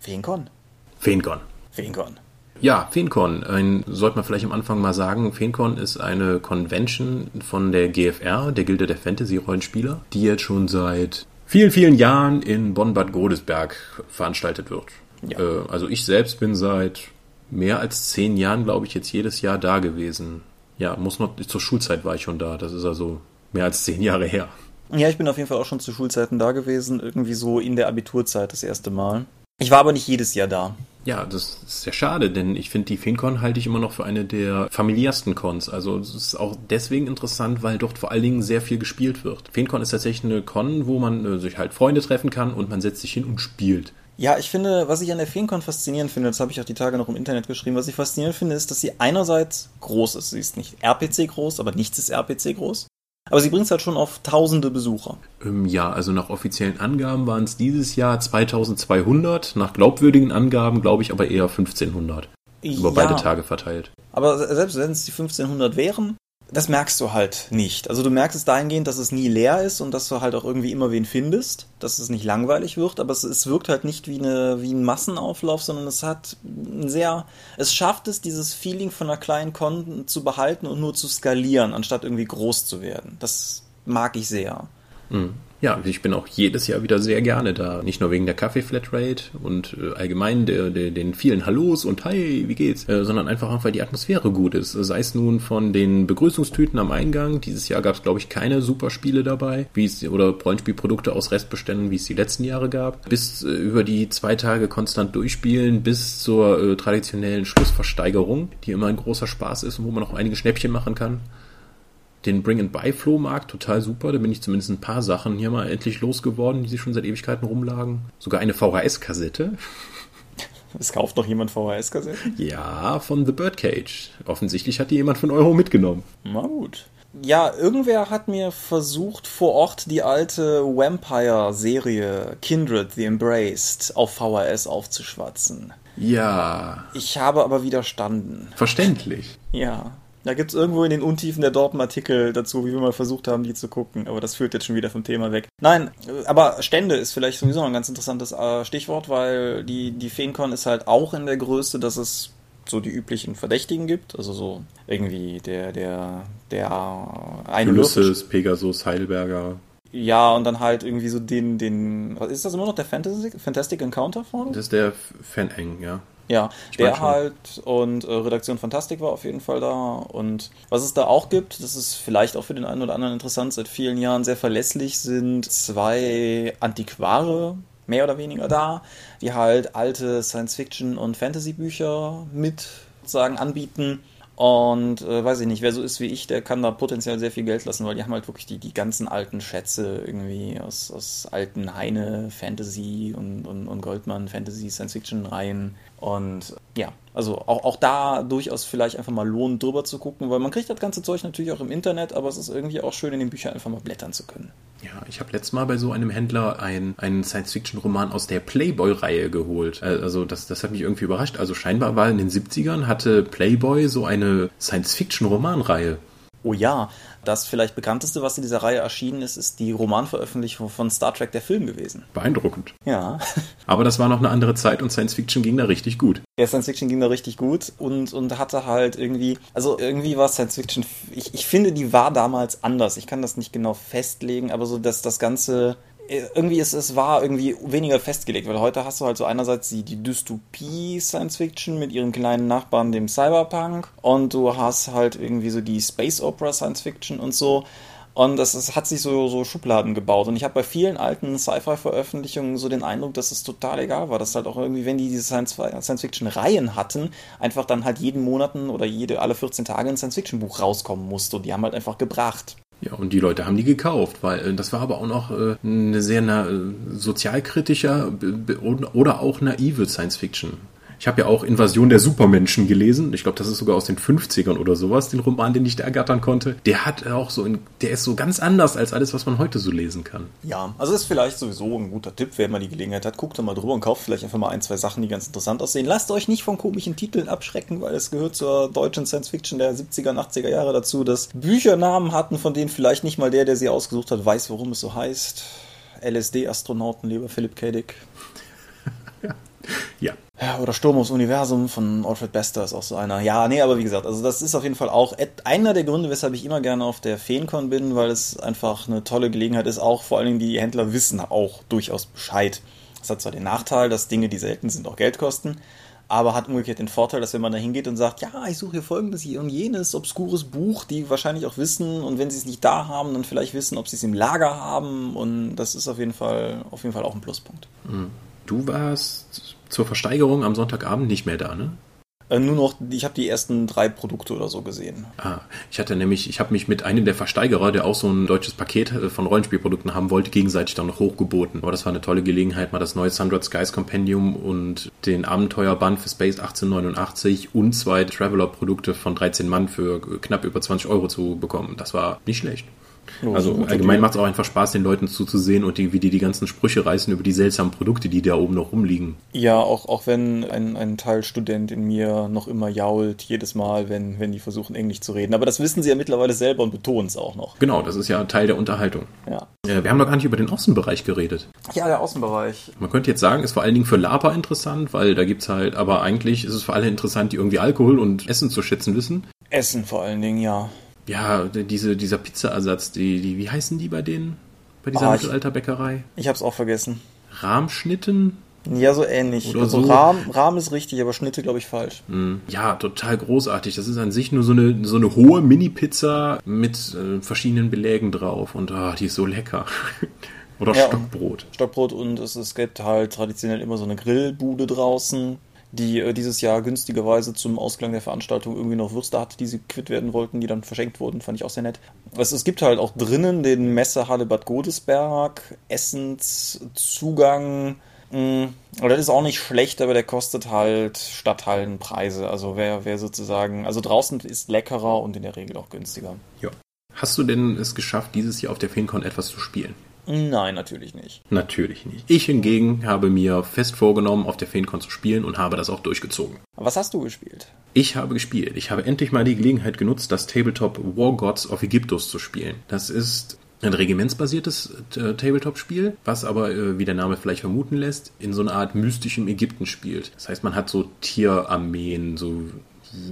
Feencon.
Feencon.
Feencon.
Ja, Feencon. Ein, sollte man vielleicht am Anfang mal sagen, Feencon ist eine Convention von der GFR, der Gilde der Fantasy-Rollenspieler, die jetzt schon seit vielen, vielen Jahren in Bonn-Bad Godesberg veranstaltet wird. Ja. Äh, also ich selbst bin seit mehr als zehn Jahren, glaube ich, jetzt jedes Jahr da gewesen. Ja, muss noch, zur Schulzeit war ich schon da. Das ist also mehr als zehn Jahre her.
Ja, ich bin auf jeden Fall auch schon zu Schulzeiten da gewesen. Irgendwie so in der Abiturzeit das erste Mal. Ich war aber nicht jedes Jahr da.
Ja, das ist sehr schade, denn ich finde, die FeenCon halte ich immer noch für eine der familiärsten Cons. Also es ist auch deswegen interessant, weil dort vor allen Dingen sehr viel gespielt wird. FeenCon ist tatsächlich eine Con, wo man äh, sich halt Freunde treffen kann und man setzt sich hin und spielt.
Ja, ich finde, was ich an der FeenCon faszinierend finde, das habe ich auch die Tage noch im Internet geschrieben, was ich faszinierend finde, ist, dass sie einerseits groß ist. Sie ist nicht RPC groß, aber nichts ist RPC groß. Aber sie bringt es halt schon auf tausende Besucher.
Ähm, ja, also nach offiziellen Angaben waren es dieses Jahr 2200. Nach glaubwürdigen Angaben glaube ich aber eher 1500. Über ja, beide Tage verteilt.
Aber selbst wenn es die 1500 wären, das merkst du halt nicht. Also du merkst es dahingehend, dass es nie leer ist und dass du halt auch irgendwie immer wen findest, dass es nicht langweilig wird, aber es, es wirkt halt nicht wie, eine, wie ein Massenauflauf, sondern es hat ein sehr, es schafft es, dieses Feeling von einer kleinen Con zu behalten und nur zu skalieren, anstatt irgendwie groß zu werden. Das mag ich sehr.
Mhm. Ja, ich bin auch jedes Jahr wieder sehr gerne da. Nicht nur wegen der Kaffee-Flatrate und äh, allgemein der, der, den vielen Hallos und Hi, wie geht's, äh, sondern einfach auch, weil die Atmosphäre gut ist. Sei es nun von den Begrüßungstüten am Eingang. Dieses Jahr gab es, glaube ich, keine Superspiele dabei, wie es oder Rollenspielprodukte aus Restbeständen, wie es die letzten Jahre gab. Bis äh, über die zwei Tage konstant durchspielen, bis zur äh, traditionellen Schlussversteigerung, die immer ein großer Spaß ist und wo man auch einige Schnäppchen machen kann den Bring-and-Buy-Flohmarkt total super. Da bin ich zumindest ein paar Sachen hier mal endlich losgeworden, die sich schon seit Ewigkeiten rumlagen. Sogar eine VHS-Kassette.
Es kauft noch jemand VHS-Kassetten?
Ja, von The Birdcage. Offensichtlich hat die jemand von Euro mitgenommen.
Na gut. Ja, irgendwer hat mir versucht, vor Ort die alte Vampire-Serie Kindred the Embraced auf VHS aufzuschwatzen.
Ja.
Ich habe aber widerstanden.
Verständlich.
Ja. Da gibt es irgendwo in den Untiefen der Dorpen Artikel dazu, wie wir mal versucht haben, die zu gucken. Aber das führt jetzt schon wieder vom Thema weg. Nein, aber Stände ist vielleicht sowieso noch ein ganz interessantes äh, Stichwort, weil die, die FeenCon ist halt auch in der Größe, dass es so die üblichen Verdächtigen gibt. Also so irgendwie der, der, der
eine Ulysses, Pegasus, Heidelberger.
Ja, und dann halt irgendwie so den, den, was ist das immer noch der Fantasy, Fantastic Encounter vorne?
Das ist der Fan-Eng, ja.
Ja, ich der halt und äh, Redaktion Fantastik war auf jeden Fall da. Und was es da auch gibt, das ist vielleicht auch für den einen oder anderen interessant, seit vielen Jahren sehr verlässlich sind zwei Antiquare mehr oder weniger da, die halt alte Science-Fiction- und Fantasy-Bücher mit sozusagen anbieten und äh, weiß ich nicht, wer so ist wie ich, der kann da potenziell sehr viel Geld lassen, weil die haben halt wirklich die, die ganzen alten Schätze irgendwie aus, aus alten Heine Fantasy und, und, und Goldmann Fantasy Science Fiction Reihen. Und ja, also auch, auch da durchaus vielleicht einfach mal lohnen, drüber zu gucken, weil man kriegt das ganze Zeug natürlich auch im Internet, aber es ist irgendwie auch schön, in den Büchern einfach mal blättern zu können.
Ja, ich habe letztes Mal bei so einem Händler ein, einen Science-Fiction-Roman aus der Playboy-Reihe geholt. Äh, also das, das hat mich irgendwie überrascht. Also scheinbar war in den 70ern hatte Playboy so eine Science-Fiction-Romanreihe.
Oh ja, das vielleicht bekannteste, was in dieser Reihe erschienen ist, ist die Romanveröffentlichung von Star Trek der Film gewesen.
Beeindruckend.
Ja.
Aber das war noch eine andere Zeit und Science Fiction ging da richtig gut.
Ja, Science Fiction ging da richtig gut und, und hatte halt irgendwie, also irgendwie war Science Fiction, ich, ich finde, die war damals anders. Ich kann das nicht genau festlegen, aber so, dass das Ganze irgendwie ist es war irgendwie weniger festgelegt, weil heute hast du halt so einerseits die, die Dystopie Science Fiction mit ihren kleinen Nachbarn, dem Cyberpunk, und du hast halt irgendwie so die Space Opera Science Fiction und so. Und das, das hat sich so, so Schubladen gebaut. Und ich habe bei vielen alten Sci-Fi-Veröffentlichungen so den Eindruck, dass es total egal war. Dass halt auch irgendwie, wenn die diese Science-Fiction-Reihen hatten, einfach dann halt jeden Monaten oder jede, alle 14 Tage ein Science-Fiction-Buch rauskommen musste. Und die haben halt einfach gebracht.
Ja, und die Leute haben die gekauft, weil äh, das war aber auch noch äh, eine sehr na, äh, sozialkritischer oder auch naive Science Fiction. Ich habe ja auch Invasion der Supermenschen gelesen. Ich glaube, das ist sogar aus den 50ern oder sowas, den Roman, den ich da ergattern konnte. Der hat auch so, in, der ist so ganz anders als alles, was man heute so lesen kann.
Ja, also ist vielleicht sowieso ein guter Tipp, wer mal die Gelegenheit hat, guckt da mal drüber und kauft vielleicht einfach mal ein, zwei Sachen, die ganz interessant aussehen. Lasst euch nicht von komischen Titeln abschrecken, weil es gehört zur deutschen Science Fiction der 70er und 80er Jahre dazu, dass Büchernamen hatten, von denen vielleicht nicht mal der, der sie ausgesucht hat, weiß, warum es so heißt. LSD-Astronauten, lieber Philipp K. Dick.
ja.
Ja, oder Sturm aufs Universum von Alfred Bester ist auch so einer. Ja, nee, aber wie gesagt, also das ist auf jeden Fall auch einer der Gründe, weshalb ich immer gerne auf der Feencon bin, weil es einfach eine tolle Gelegenheit ist. Auch vor allen Dingen die Händler wissen auch durchaus Bescheid. Das hat zwar den Nachteil, dass Dinge, die selten sind, auch Geld kosten, aber hat umgekehrt den Vorteil, dass wenn man da hingeht und sagt, ja, ich suche hier folgendes hier und jenes obskures Buch, die wahrscheinlich auch wissen und wenn sie es nicht da haben, dann vielleicht wissen, ob sie es im Lager haben und das ist auf jeden Fall, auf jeden Fall auch ein Pluspunkt.
Mhm. Du warst zur Versteigerung am Sonntagabend nicht mehr da, ne?
Äh, nur noch, ich habe die ersten drei Produkte oder so gesehen.
Ah, ich hatte nämlich, ich habe mich mit einem der Versteigerer, der auch so ein deutsches Paket äh, von Rollenspielprodukten haben wollte, gegenseitig dann noch hochgeboten. Aber das war eine tolle Gelegenheit, mal das neue Sundred Skies Compendium und den Abenteuerband für Space 1889 und zwei Traveler-Produkte von 13 Mann für knapp über 20 Euro zu bekommen. Das war nicht schlecht. Oh, also allgemein macht es auch einfach Spaß, den Leuten zuzusehen und die, wie die die ganzen Sprüche reißen über die seltsamen Produkte, die da oben noch rumliegen.
Ja, auch, auch wenn ein, ein Teilstudent in mir noch immer jault, jedes Mal, wenn, wenn die versuchen, Englisch zu reden. Aber das wissen sie ja mittlerweile selber und betonen es auch noch.
Genau, das ist ja Teil der Unterhaltung.
Ja.
Äh, wir haben noch gar nicht über den Außenbereich geredet.
Ja, der Außenbereich.
Man könnte jetzt sagen, ist vor allen Dingen für Lapa interessant, weil da gibt es halt, aber eigentlich ist es für alle interessant, die irgendwie Alkohol und Essen zu schätzen wissen.
Essen vor allen Dingen, ja
ja, diese, dieser Pizzaersatz, die, die, wie heißen die bei denen? Bei dieser oh, Mittelalterbäckerei?
Ich hab's auch vergessen.
Rahmschnitten?
Ja, so ähnlich. Oder also so. Rahm, Rahm ist richtig, aber Schnitte, glaube ich, falsch.
Hm. Ja, total großartig. Das ist an sich nur so eine, so eine hohe Mini-Pizza mit äh, verschiedenen Belägen drauf. Und oh, die ist so lecker. Oder ja, Stockbrot.
Stockbrot und es, es gibt halt traditionell immer so eine Grillbude draußen die äh, dieses Jahr günstigerweise zum Ausklang der Veranstaltung irgendwie noch Würste hatte, die sie quitt werden wollten, die dann verschenkt wurden. Fand ich auch sehr nett. Es, es gibt halt auch drinnen den Messehalle Bad Godesberg, Essenszugang. Mh, mm, das ist auch nicht schlecht, aber der kostet halt Stadthallenpreise. Also wer, wer sozusagen, also draußen ist leckerer und in der Regel auch günstiger.
Ja. Hast du denn es geschafft, dieses Jahr auf der FeenCon etwas zu spielen?
Nein, natürlich nicht.
Natürlich nicht. Ich hingegen habe mir fest vorgenommen, auf der FeenCon zu spielen und habe das auch durchgezogen.
Was hast du gespielt?
Ich habe gespielt. Ich habe endlich mal die Gelegenheit genutzt, das Tabletop War Gods of Ägyptus zu spielen. Das ist ein regimentsbasiertes äh, Tabletop-Spiel, was aber, äh, wie der Name vielleicht vermuten lässt, in so einer Art mystischem Ägypten spielt. Das heißt, man hat so Tierarmeen, so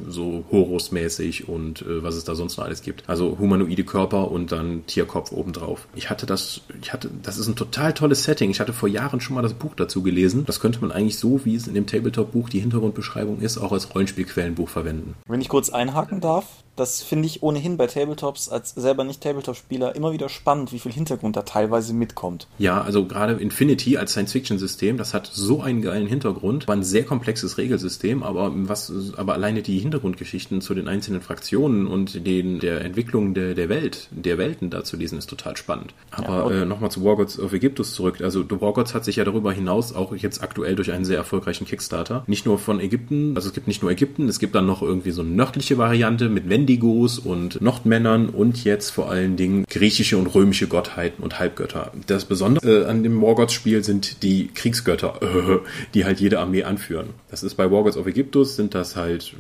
so Horus-mäßig und äh, was es da sonst noch alles gibt. Also humanoide Körper und dann Tierkopf obendrauf. Ich hatte das, ich hatte, das ist ein total tolles Setting. Ich hatte vor Jahren schon mal das Buch dazu gelesen. Das könnte man eigentlich so, wie es in dem Tabletop-Buch die Hintergrundbeschreibung ist, auch als Rollenspielquellenbuch verwenden.
Wenn ich kurz einhaken darf, das finde ich ohnehin bei Tabletops als selber nicht Tabletop-Spieler immer wieder spannend, wie viel Hintergrund da teilweise mitkommt.
Ja, also gerade Infinity als Science-Fiction-System, das hat so einen geilen Hintergrund, war ein sehr komplexes Regelsystem, aber was, aber alleine die Hintergrundgeschichten zu den einzelnen Fraktionen und den, der Entwicklung der, der Welt, der Welten da zu lesen, ist total spannend. Aber ja, äh, nochmal zu Wargods of Ägyptus zurück. Also Wargods hat sich ja darüber hinaus auch jetzt aktuell durch einen sehr erfolgreichen Kickstarter nicht nur von Ägypten, also es gibt nicht nur Ägypten, es gibt dann noch irgendwie so eine nördliche Variante mit Wände Wendigos und Nordmännern und jetzt vor allen Dingen griechische und römische Gottheiten und Halbgötter. Das Besondere äh, an dem Wargods-Spiel sind die Kriegsgötter, die halt jede Armee anführen. Das ist bei Wargods of Ägyptus sind das halt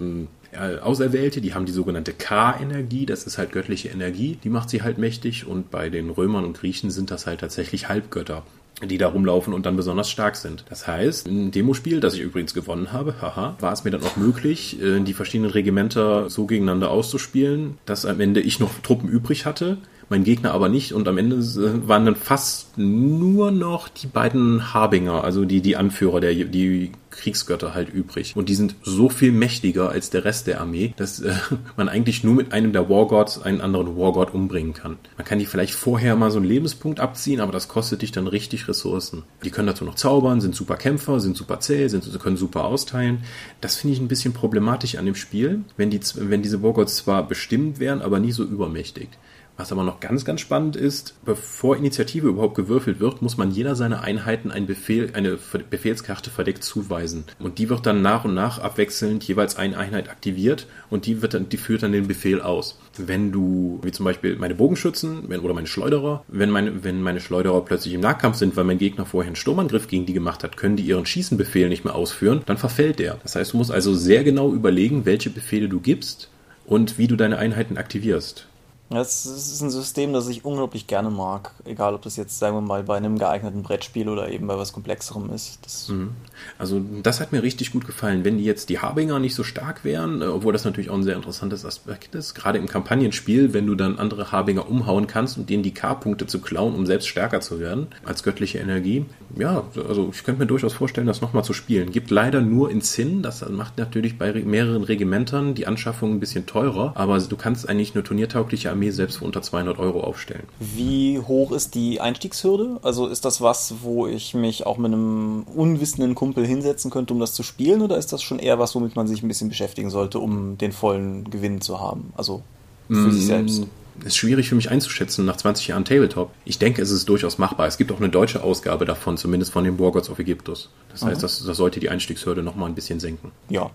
äh, Auserwählte, die haben die sogenannte K-Energie, das ist halt göttliche Energie, die macht sie halt mächtig und bei den Römern und Griechen sind das halt tatsächlich Halbgötter die da rumlaufen und dann besonders stark sind. Das heißt, im Demospiel, das ich übrigens gewonnen habe, haha, war es mir dann auch möglich, äh, die verschiedenen Regimenter so gegeneinander auszuspielen, dass am Ende ich noch Truppen übrig hatte, mein Gegner aber nicht und am Ende äh, waren dann fast nur noch die beiden Harbinger, also die, die Anführer, der, die Kriegsgötter halt übrig. Und die sind so viel mächtiger als der Rest der Armee, dass äh, man eigentlich nur mit einem der Wargods einen anderen Wargod umbringen kann. Man kann die vielleicht vorher mal so einen Lebenspunkt abziehen, aber das kostet dich dann richtig Ressourcen. Die können dazu noch zaubern, sind super Kämpfer, sind super zäh, sind, können super austeilen. Das finde ich ein bisschen problematisch an dem Spiel, wenn, die, wenn diese Wargods zwar bestimmt wären, aber nie so übermächtig. Was aber noch ganz, ganz spannend ist, bevor Initiative überhaupt gewürfelt wird, muss man jeder seiner Einheiten ein Befehl, eine Befehlskarte verdeckt zuweisen. Und die wird dann nach und nach abwechselnd jeweils eine Einheit aktiviert und die, wird dann, die führt dann den Befehl aus. Wenn du, wie zum Beispiel meine Bogenschützen wenn, oder meine Schleuderer, wenn meine, wenn meine Schleuderer plötzlich im Nahkampf sind, weil mein Gegner vorher einen Sturmangriff gegen die gemacht hat, können die ihren Schießenbefehl nicht mehr ausführen, dann verfällt der. Das heißt, du musst also sehr genau überlegen, welche Befehle du gibst und wie du deine Einheiten aktivierst.
Das ist ein System, das ich unglaublich gerne mag. Egal, ob das jetzt, sagen wir mal, bei einem geeigneten Brettspiel oder eben bei was Komplexerem ist. Das
mhm. also, das hat mir richtig gut gefallen. Wenn jetzt die Harbinger nicht so stark wären, äh, obwohl das natürlich auch ein sehr interessantes Aspekt ist, gerade im Kampagnenspiel, wenn du dann andere Harbinger umhauen kannst und denen die K-Punkte zu klauen, um selbst stärker zu werden als göttliche Energie. Ja, also ich könnte mir durchaus vorstellen, das nochmal zu spielen. Gibt leider nur in Zinn. Das macht natürlich bei mehreren Regimentern die Anschaffung ein bisschen teurer, aber du kannst eigentlich eine turniertaugliche Armee selbst für unter 200 Euro aufstellen.
Wie hoch ist die Einstiegshürde? Also ist das was, wo ich mich auch mit einem unwissenden Kumpel hinsetzen könnte, um das zu spielen? Oder ist das schon eher was, womit man sich ein bisschen beschäftigen sollte, um den vollen Gewinn zu haben? Also für mm, sich selbst
ist schwierig für mich einzuschätzen nach 20 Jahren Tabletop. Ich denke, es ist durchaus machbar. Es gibt auch eine deutsche Ausgabe davon, zumindest von den Wargods of Ägyptus. Das heißt, das, das sollte die Einstiegshürde nochmal ein bisschen senken.
Ja,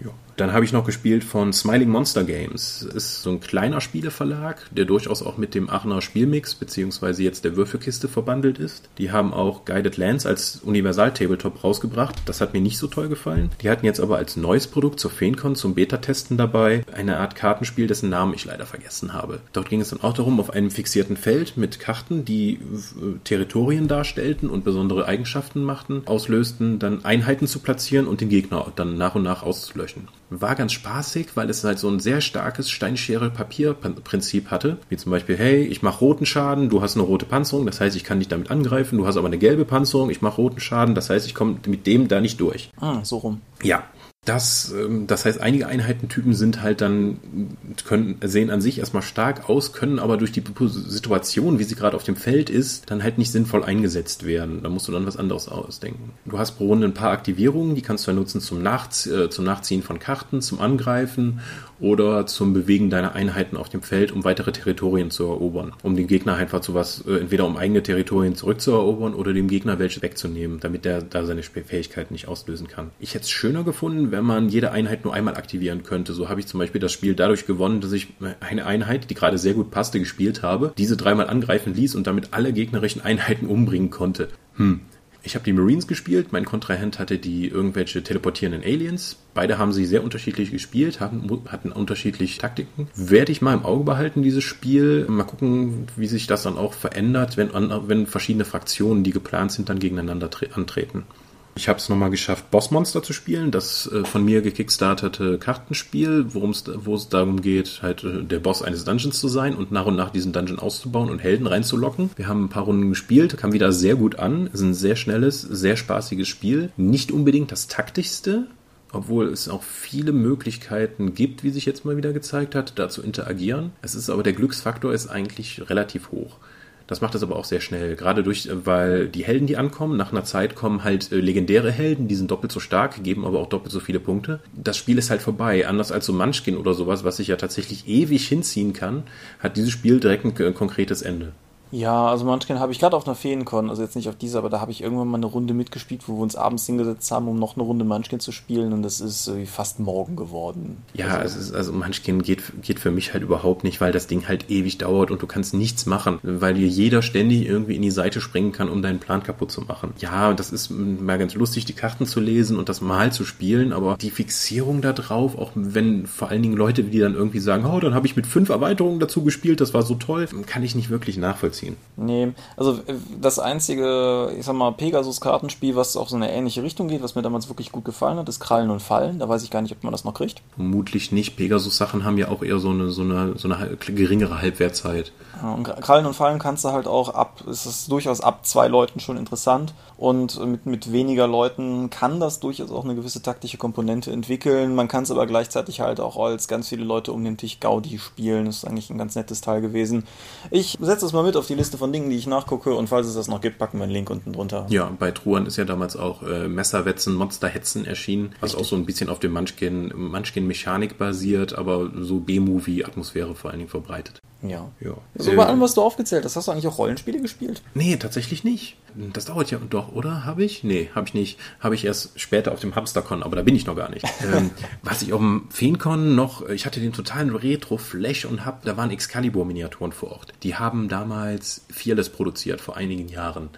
ja. Dann habe ich noch gespielt von Smiling Monster Games. Das ist so ein kleiner Spieleverlag, der durchaus auch mit dem Aachener Spielmix beziehungsweise jetzt der Würfelkiste verbandelt ist. Die haben auch Guided Lands als Universal-Tabletop rausgebracht. Das hat mir nicht so toll gefallen. Die hatten jetzt aber als neues Produkt zur FeenCon zum Beta-Testen dabei eine Art Kartenspiel, dessen Namen ich leider vergessen habe. Dort ging es dann auch darum, auf einem fixierten Feld mit Karten, die äh, Territorien darstellten und besondere Eigenschaften machten, auslösten, dann Einheiten zu platzieren und den Gegner dann nach und nach auszulöschen löschen. War ganz spaßig, weil es halt so ein sehr starkes Steinschere-Papier-Prinzip hatte. Wie zum Beispiel, hey, ich mache roten Schaden, du hast eine rote Panzerung, das heißt, ich kann dich damit angreifen, du hast aber eine gelbe Panzerung, ich mache roten Schaden, das heißt, ich komme mit dem da nicht durch.
Ah, so rum.
Ja, das, ähm, das heißt, einige Einheitentypen sind halt dann, können, sehen an sich erstmal stark aus, können aber durch die Situation, wie sie gerade auf dem Feld ist, dann halt nicht sinnvoll eingesetzt werden. Da musst du dann was anderes ausdenken. Du hast pro Runde ein paar Aktivierungen, die kannst du ja nutzen zum, Nachzie äh, zum Nachziehen von Karten, zum Angreifen oder zum Bewegen deiner Einheiten auf dem Feld, um weitere Territorien zu erobern. Um den Gegner einfach zu was, äh, entweder um eigene Territorien zurückzuerobern oder dem Gegner welche wegzunehmen, damit der da seine Fähigkeiten nicht auslösen kann. Ich hätte es schöner gefunden, wenn man jede Einheit nur einmal aktivieren könnte. So habe ich zum Beispiel das Spiel dadurch gewonnen, dass ich eine Einheit, die gerade sehr gut passte, gespielt habe, diese dreimal angreifen ließ und damit alle gegnerischen Einheiten umbringen konnte. Hm, ich habe die Marines gespielt, mein Kontrahent hatte die irgendwelche teleportierenden Aliens. Beide haben sie sehr unterschiedlich gespielt, hatten, hatten unterschiedliche Taktiken. Werde ich mal im Auge behalten, dieses Spiel. Mal gucken, wie sich das dann auch verändert, wenn, wenn verschiedene Fraktionen, die geplant sind, dann gegeneinander antreten. Ich habe es nochmal geschafft, Bossmonster zu spielen, das äh, von mir gekickstartete Kartenspiel, wo es darum geht, halt äh, der Boss eines Dungeons zu sein und nach und nach diesen Dungeon auszubauen und Helden reinzulocken. Wir haben ein paar Runden gespielt, kam wieder sehr gut an. Es ist ein sehr schnelles, sehr spaßiges Spiel. Nicht unbedingt das taktischste, obwohl es auch viele Möglichkeiten gibt, wie sich jetzt mal wieder gezeigt hat, da zu interagieren. Es ist aber der Glücksfaktor ist eigentlich relativ hoch. Das macht es aber auch sehr schnell. Gerade durch, äh, weil die Helden, die ankommen, nach einer Zeit kommen halt äh, legendäre Helden, die sind doppelt so stark, geben aber auch doppelt so viele Punkte. Das Spiel ist halt vorbei. Anders als so Munchkin oder sowas, was sich ja tatsächlich ewig hinziehen kann, hat dieses Spiel direkt ein konkretes Ende.
Ja, also Munchkin habe ich gerade auf einer Feencon, also jetzt nicht auf dieser, aber da habe ich irgendwann mal eine Runde mitgespielt, wo wir uns abends hingesetzt haben, um noch eine Runde Munchkin zu spielen und das ist äh, fast morgen geworden.
Ja, also, es ist, also Munchkin geht, geht für mich halt überhaupt nicht, weil das Ding halt ewig dauert und du kannst nichts machen, weil dir jeder ständig irgendwie in die Seite springen kann, um deinen Plan kaputt zu machen. Ja, das ist mal ganz lustig, die Karten zu lesen und das mal zu spielen, aber die Fixierung da drauf, auch wenn vor allen Dingen Leute, die dann irgendwie sagen, oh, dann habe ich mit fünf Erweiterungen dazu gespielt, das war so toll, kann ich nicht wirklich nachvollziehen nachvollziehen.
Nee, also äh, das einzige, ich sag mal, Pegasus-Kartenspiel, was auch so in eine ähnliche Richtung geht, was mir damals wirklich gut gefallen hat, ist Krallen und Fallen. Da weiß ich gar nicht, ob man das noch kriegt.
Vermutlich nicht. Pegasus-Sachen haben ja auch eher so eine, so eine, so eine geringere Halbwertzeit.
Und Krallen und Fallen kannst du halt auch ab, ist es durchaus ab zwei Leuten schon interessant. Und mit, mit weniger Leuten kann das durchaus auch eine gewisse taktische Komponente entwickeln. Man kann es aber gleichzeitig halt auch als ganz viele Leute um den Tisch Gaudi spielen. Das ist eigentlich ein ganz nettes Teil gewesen. Ich setze das mal mit auf die Liste von Dingen, die ich nachgucke. Und falls es das noch gibt, packen wir einen Link unten drunter.
Ja, bei Truan ist ja damals auch äh, Messerwetzen, Monsterhetzen erschienen, was Richtig. auch so ein bisschen auf dem Munchkin-Mechanik basiert, aber so B-Movie-Atmosphäre vor allen Dingen verbreitet.
Ja. ja. So äh, bei allem, was du aufgezählt hast, hast du eigentlich auch Rollenspiele gespielt?
Nee, tatsächlich nicht. Das dauert ja doch, oder? Habe ich? Nee, habe ich nicht. Habe ich erst später auf dem Hamstercon, aber da bin ich noch gar nicht. ähm, was ich auf dem Feencon noch, ich hatte den totalen Retro-Flash und hab, da waren Excalibur-Miniaturen vor Ort. Die haben damals Fearless produziert, vor einigen Jahren.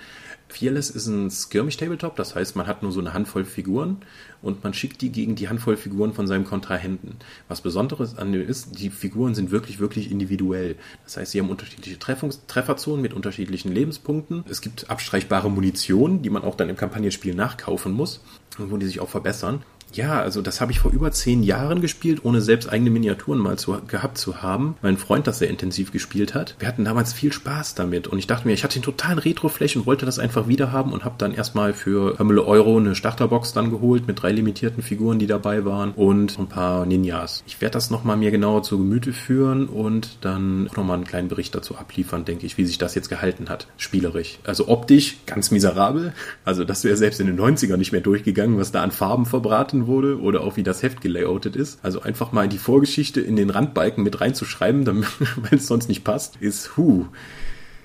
Fearless ist ein Skirmish-Tabletop, das heißt, man hat nur so eine Handvoll Figuren und man schickt die gegen die Handvoll Figuren von seinem Kontrahenten. Was Besonderes an dem ist, die Figuren sind wirklich, wirklich individuell. Das heißt, sie haben unterschiedliche Treffungs Trefferzonen mit unterschiedlichen Lebenspunkten. Es gibt abstreichbare Munition, die man auch dann im Kampagnenspiel nachkaufen muss und wo die sich auch verbessern. Ja, also das habe ich vor über zehn Jahren gespielt, ohne selbst eigene Miniaturen mal zu, gehabt zu haben. Mein Freund das sehr intensiv gespielt hat. Wir hatten damals viel Spaß damit und ich dachte mir, ich hatte den totalen Retro-Flash und wollte das einfach wieder haben und habe dann erstmal für Hamille Euro eine Starterbox dann geholt mit drei limitierten Figuren, die dabei waren und ein paar Ninjas. Ich werde das nochmal mir genauer zu Gemüte führen und dann nochmal einen kleinen Bericht dazu abliefern, denke ich, wie sich das jetzt gehalten hat, spielerisch. Also optisch ganz miserabel. Also das wäre selbst in den 90ern nicht mehr durchgegangen, was da an Farben verbraten wurde oder auch wie das Heft gelayoutet ist. Also einfach mal die Vorgeschichte in den Randbalken mit reinzuschreiben, weil es sonst nicht passt, ist hu.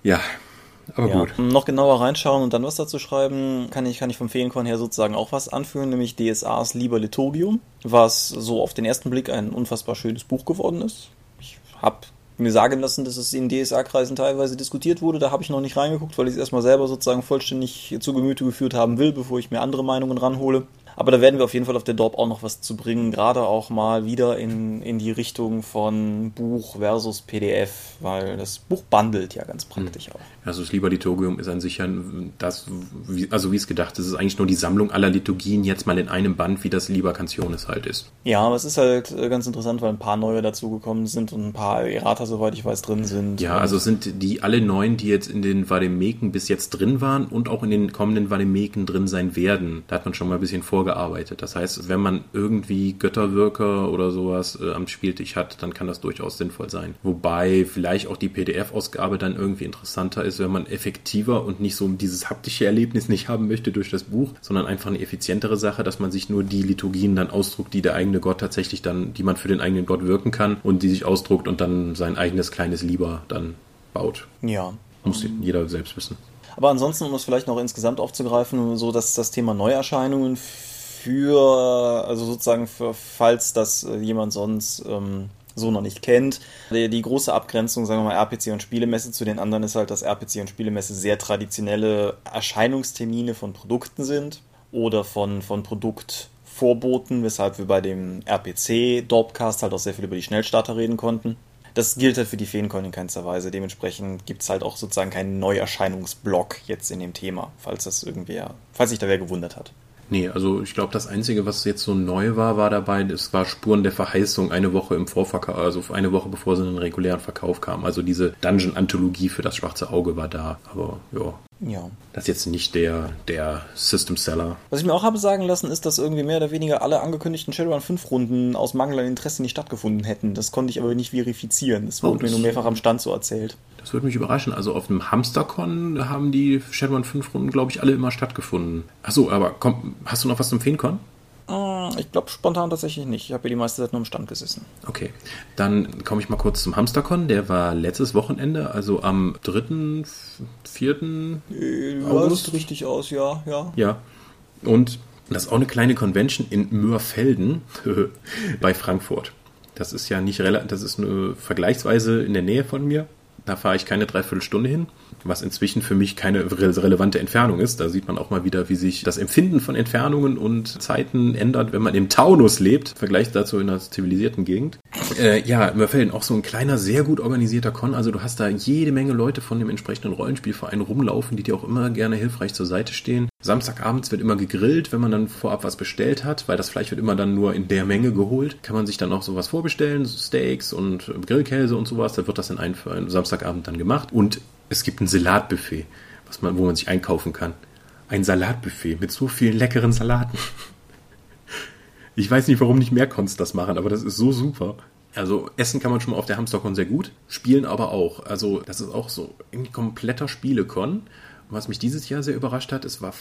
Ja, aber ja, gut.
Noch genauer reinschauen und dann was dazu schreiben, kann ich, kann ich vom Feenkorn her sozusagen auch was anführen, nämlich DSAs Lieber Liturgium, was so auf den ersten Blick ein unfassbar schönes Buch geworden ist. Ich habe mir sagen lassen, dass es in DSA-Kreisen teilweise diskutiert wurde. Da habe ich noch nicht reingeguckt, weil ich es erstmal selber sozusagen vollständig zu Gemüte geführt haben will, bevor ich mir andere Meinungen ranhole. Aber da werden wir auf jeden Fall auf der Dorp auch noch was zu bringen, gerade auch mal wieder in, in die Richtung von Buch versus PDF, weil das Buch bundelt ja ganz praktisch hm. auch.
Also das Liturgium ist an sich ja das, also wie es gedacht ist, ist eigentlich nur die Sammlung aller Liturgien jetzt mal in einem Band, wie das Liber Cantiones halt ist.
Ja, aber es ist halt äh, ganz interessant, weil ein paar neue dazugekommen sind und ein paar Errata, soweit ich weiß, drin sind.
Ja, also sind die alle neuen, die jetzt in den Vademeken bis jetzt drin waren und auch in den kommenden Vademeken drin sein werden. Da hat man schon mal ein bisschen vorgearbeitet gearbeitet. Das heißt, wenn man irgendwie Götterwirker oder sowas äh, am Spieltisch hat, dann kann das durchaus sinnvoll sein. Wobei vielleicht auch die PDF-Ausgabe dann irgendwie interessanter ist, wenn man effektiver und nicht so dieses haptische Erlebnis nicht haben möchte durch das Buch, sondern einfach eine effizientere Sache, dass man sich nur die Liturgien dann ausdruckt, die der eigene Gott tatsächlich dann, die man für den eigenen Gott wirken kann und die sich ausdruckt und dann sein eigenes kleines Lieber dann baut.
Ja.
Muss jeder selbst wissen.
Aber ansonsten, um es vielleicht noch insgesamt aufzugreifen, so dass das Thema Neuerscheinungen für, also sozusagen für, falls das äh, jemand sonst ähm, so noch nicht kennt. Die, die, große Abgrenzung, sagen wir mal, RPC und Spielemesse zu den anderen ist halt, dass RPC und Spielemesse sehr traditionelle Erscheinungstermine von Produkten sind oder von, von Produktvorboten, weshalb wir bei dem RPC Dorpcast halt auch sehr viel über die Schnellstarter reden konnten. Das gilt halt für die Feencoin in keinster Weise. Dementsprechend gibt es halt auch sozusagen keinen Neuerscheinungsblock jetzt in dem Thema, falls das irgendwer, falls sich da wer gewundert hat.
Nee, also ich glaube, das Einzige, was jetzt so neu war, war dabei, es war Spuren der Verheißung eine Woche im Vorverkauf, also eine Woche bevor sie in den regulären Verkauf kam. Also diese Dungeon-Anthologie für das schwarze Auge war da. Aber ja,
ja.
Das ist jetzt nicht der, der System Seller.
Was ich mir auch habe sagen lassen, ist, dass irgendwie mehr oder weniger alle angekündigten Shadowrun 5 Runden aus Mangel an Interesse nicht stattgefunden hätten. Das konnte ich aber nicht verifizieren. Das wurde oh, das mir nur mehrfach am Stand so erzählt.
Das würde mich überraschen. Also auf dem Hamstercon haben die Shadowrun 5 Runden, glaube ich, alle immer stattgefunden. Achso, aber komm, hast du noch was zum Feencon?
Ich glaube spontan tatsächlich nicht. Ich habe ja die meiste Zeit nur im Stand gesessen.
Okay, dann komme ich mal kurz zum Hamstercon. Der war letztes Wochenende, also am 3., 4. August.
Sieht richtig aus, ja, ja.
Ja. Und das ist auch eine kleine Convention in Mörfelden bei Frankfurt. Das ist ja nicht relativ, das ist eine vergleichsweise in der Nähe von mir. Da fahre ich keine Dreiviertelstunde hin, was inzwischen für mich keine re relevante Entfernung ist. Da sieht man auch mal wieder, wie sich das Empfinden von Entfernungen und Zeiten ändert, wenn man im Taunus lebt, im Vergleich dazu in einer zivilisierten Gegend. Äh, ja, Mörfelden auch so ein kleiner, sehr gut organisierter Con. Also du hast da jede Menge Leute von dem entsprechenden Rollenspielverein rumlaufen, die dir auch immer gerne hilfreich zur Seite stehen. Samstagabends wird immer gegrillt, wenn man dann vorab was bestellt hat, weil das Fleisch wird immer dann nur in der Menge geholt. Kann man sich dann auch sowas vorbestellen, so Steaks und Grillkäse und sowas. Da wird das in einem Samstagabend dann gemacht. Und es gibt ein Salatbuffet, was man, wo man sich einkaufen kann. Ein Salatbuffet mit so vielen leckeren Salaten. Ich weiß nicht, warum nicht mehr Cons das machen, aber das ist so super. Also essen kann man schon mal auf der Hamstercon sehr gut, spielen aber auch. Also das ist auch so ein kompletter Spielecon. Was mich dieses Jahr sehr überrascht hat, es war,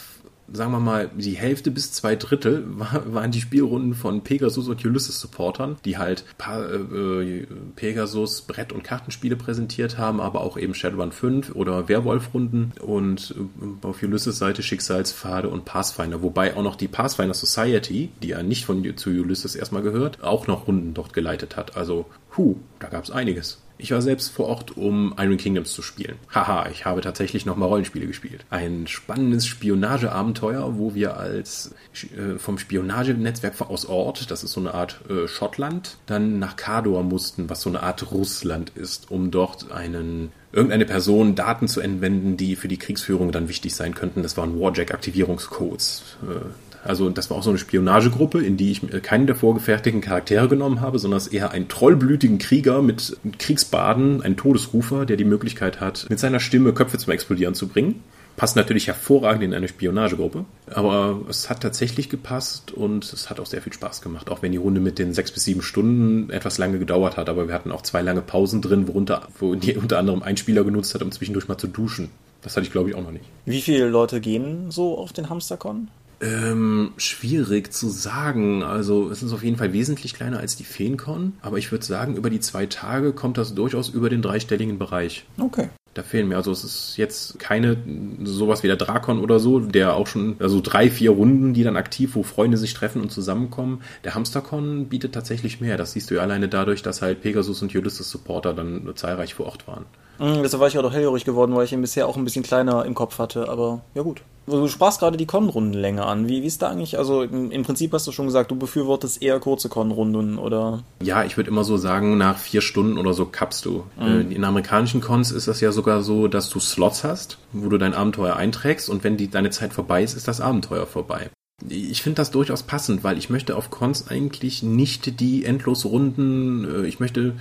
sagen wir mal, die Hälfte bis zwei Drittel war, waren die Spielrunden von Pegasus und Ulysses Supportern, die halt pa äh, Pegasus Brett- und Kartenspiele präsentiert haben, aber auch eben Shadowrun 5 oder Werwolf-Runden und äh, auf Ulysses Seite Schicksalspfade und Pathfinder, wobei auch noch die Pathfinder Society, die ja nicht von zu Ulysses erstmal gehört, auch noch Runden dort geleitet hat. Also, hu, da gab es einiges. Ich war selbst vor Ort, um Iron Kingdoms zu spielen. Haha, ich habe tatsächlich nochmal Rollenspiele gespielt. Ein spannendes Spionageabenteuer, wo wir als äh, vom Spionagenetzwerk aus Ort, das ist so eine Art äh, Schottland, dann nach Kador mussten, was so eine Art Russland ist, um dort einen irgendeine Person Daten zu entwenden, die für die Kriegsführung dann wichtig sein könnten. Das waren Warjack-Aktivierungscodes. Äh, also das war auch so eine Spionagegruppe, in die ich keinen der vorgefertigten Charaktere genommen habe, sondern eher einen trollblütigen Krieger mit Kriegsbaden, einen Todesrufer, der die Möglichkeit hat, mit seiner Stimme Köpfe zum Explodieren zu bringen. Passt natürlich hervorragend in eine Spionagegruppe, aber es hat tatsächlich gepasst und es hat auch sehr viel Spaß gemacht, auch wenn die Runde mit den sechs bis sieben Stunden etwas lange gedauert hat, aber wir hatten auch zwei lange Pausen drin, worunter, wo die unter anderem ein Spieler genutzt hat, um zwischendurch mal zu duschen. Das hatte ich glaube ich auch noch nicht.
Wie viele Leute gehen so auf den Hamstercon?
Ähm, schwierig zu sagen. Also es ist auf jeden Fall wesentlich kleiner als die Feencon, aber ich würde sagen, über die zwei Tage kommt das durchaus über den dreistelligen Bereich.
Okay.
Da fehlen mir. Also es ist jetzt keine sowas wie der Drakon oder so, der auch schon, also drei, vier Runden, die dann aktiv, wo Freunde sich treffen und zusammenkommen. Der Hamstercon bietet tatsächlich mehr. Das siehst du ja alleine dadurch, dass halt Pegasus und Ulysses Supporter dann zahlreich vor Ort waren.
Mhm, deshalb war ich auch doch hellhörig geworden, weil ich ihn bisher auch ein bisschen kleiner im Kopf hatte, aber ja gut. Du sprachst gerade die Con-Rundenlänge an. Wie, wie ist da eigentlich? Also im, im, Prinzip hast du schon gesagt, du befürwortest eher kurze Con-Runden, oder?
Ja, ich würde immer so sagen, nach vier Stunden oder so kappst du. Mhm. In amerikanischen Cons ist das ja sogar so, dass du Slots hast, wo du dein Abenteuer einträgst und wenn die, deine Zeit vorbei ist, ist das Abenteuer vorbei. Ich finde das durchaus passend, weil ich möchte auf Cons eigentlich nicht die endlos Runden, ich möchte,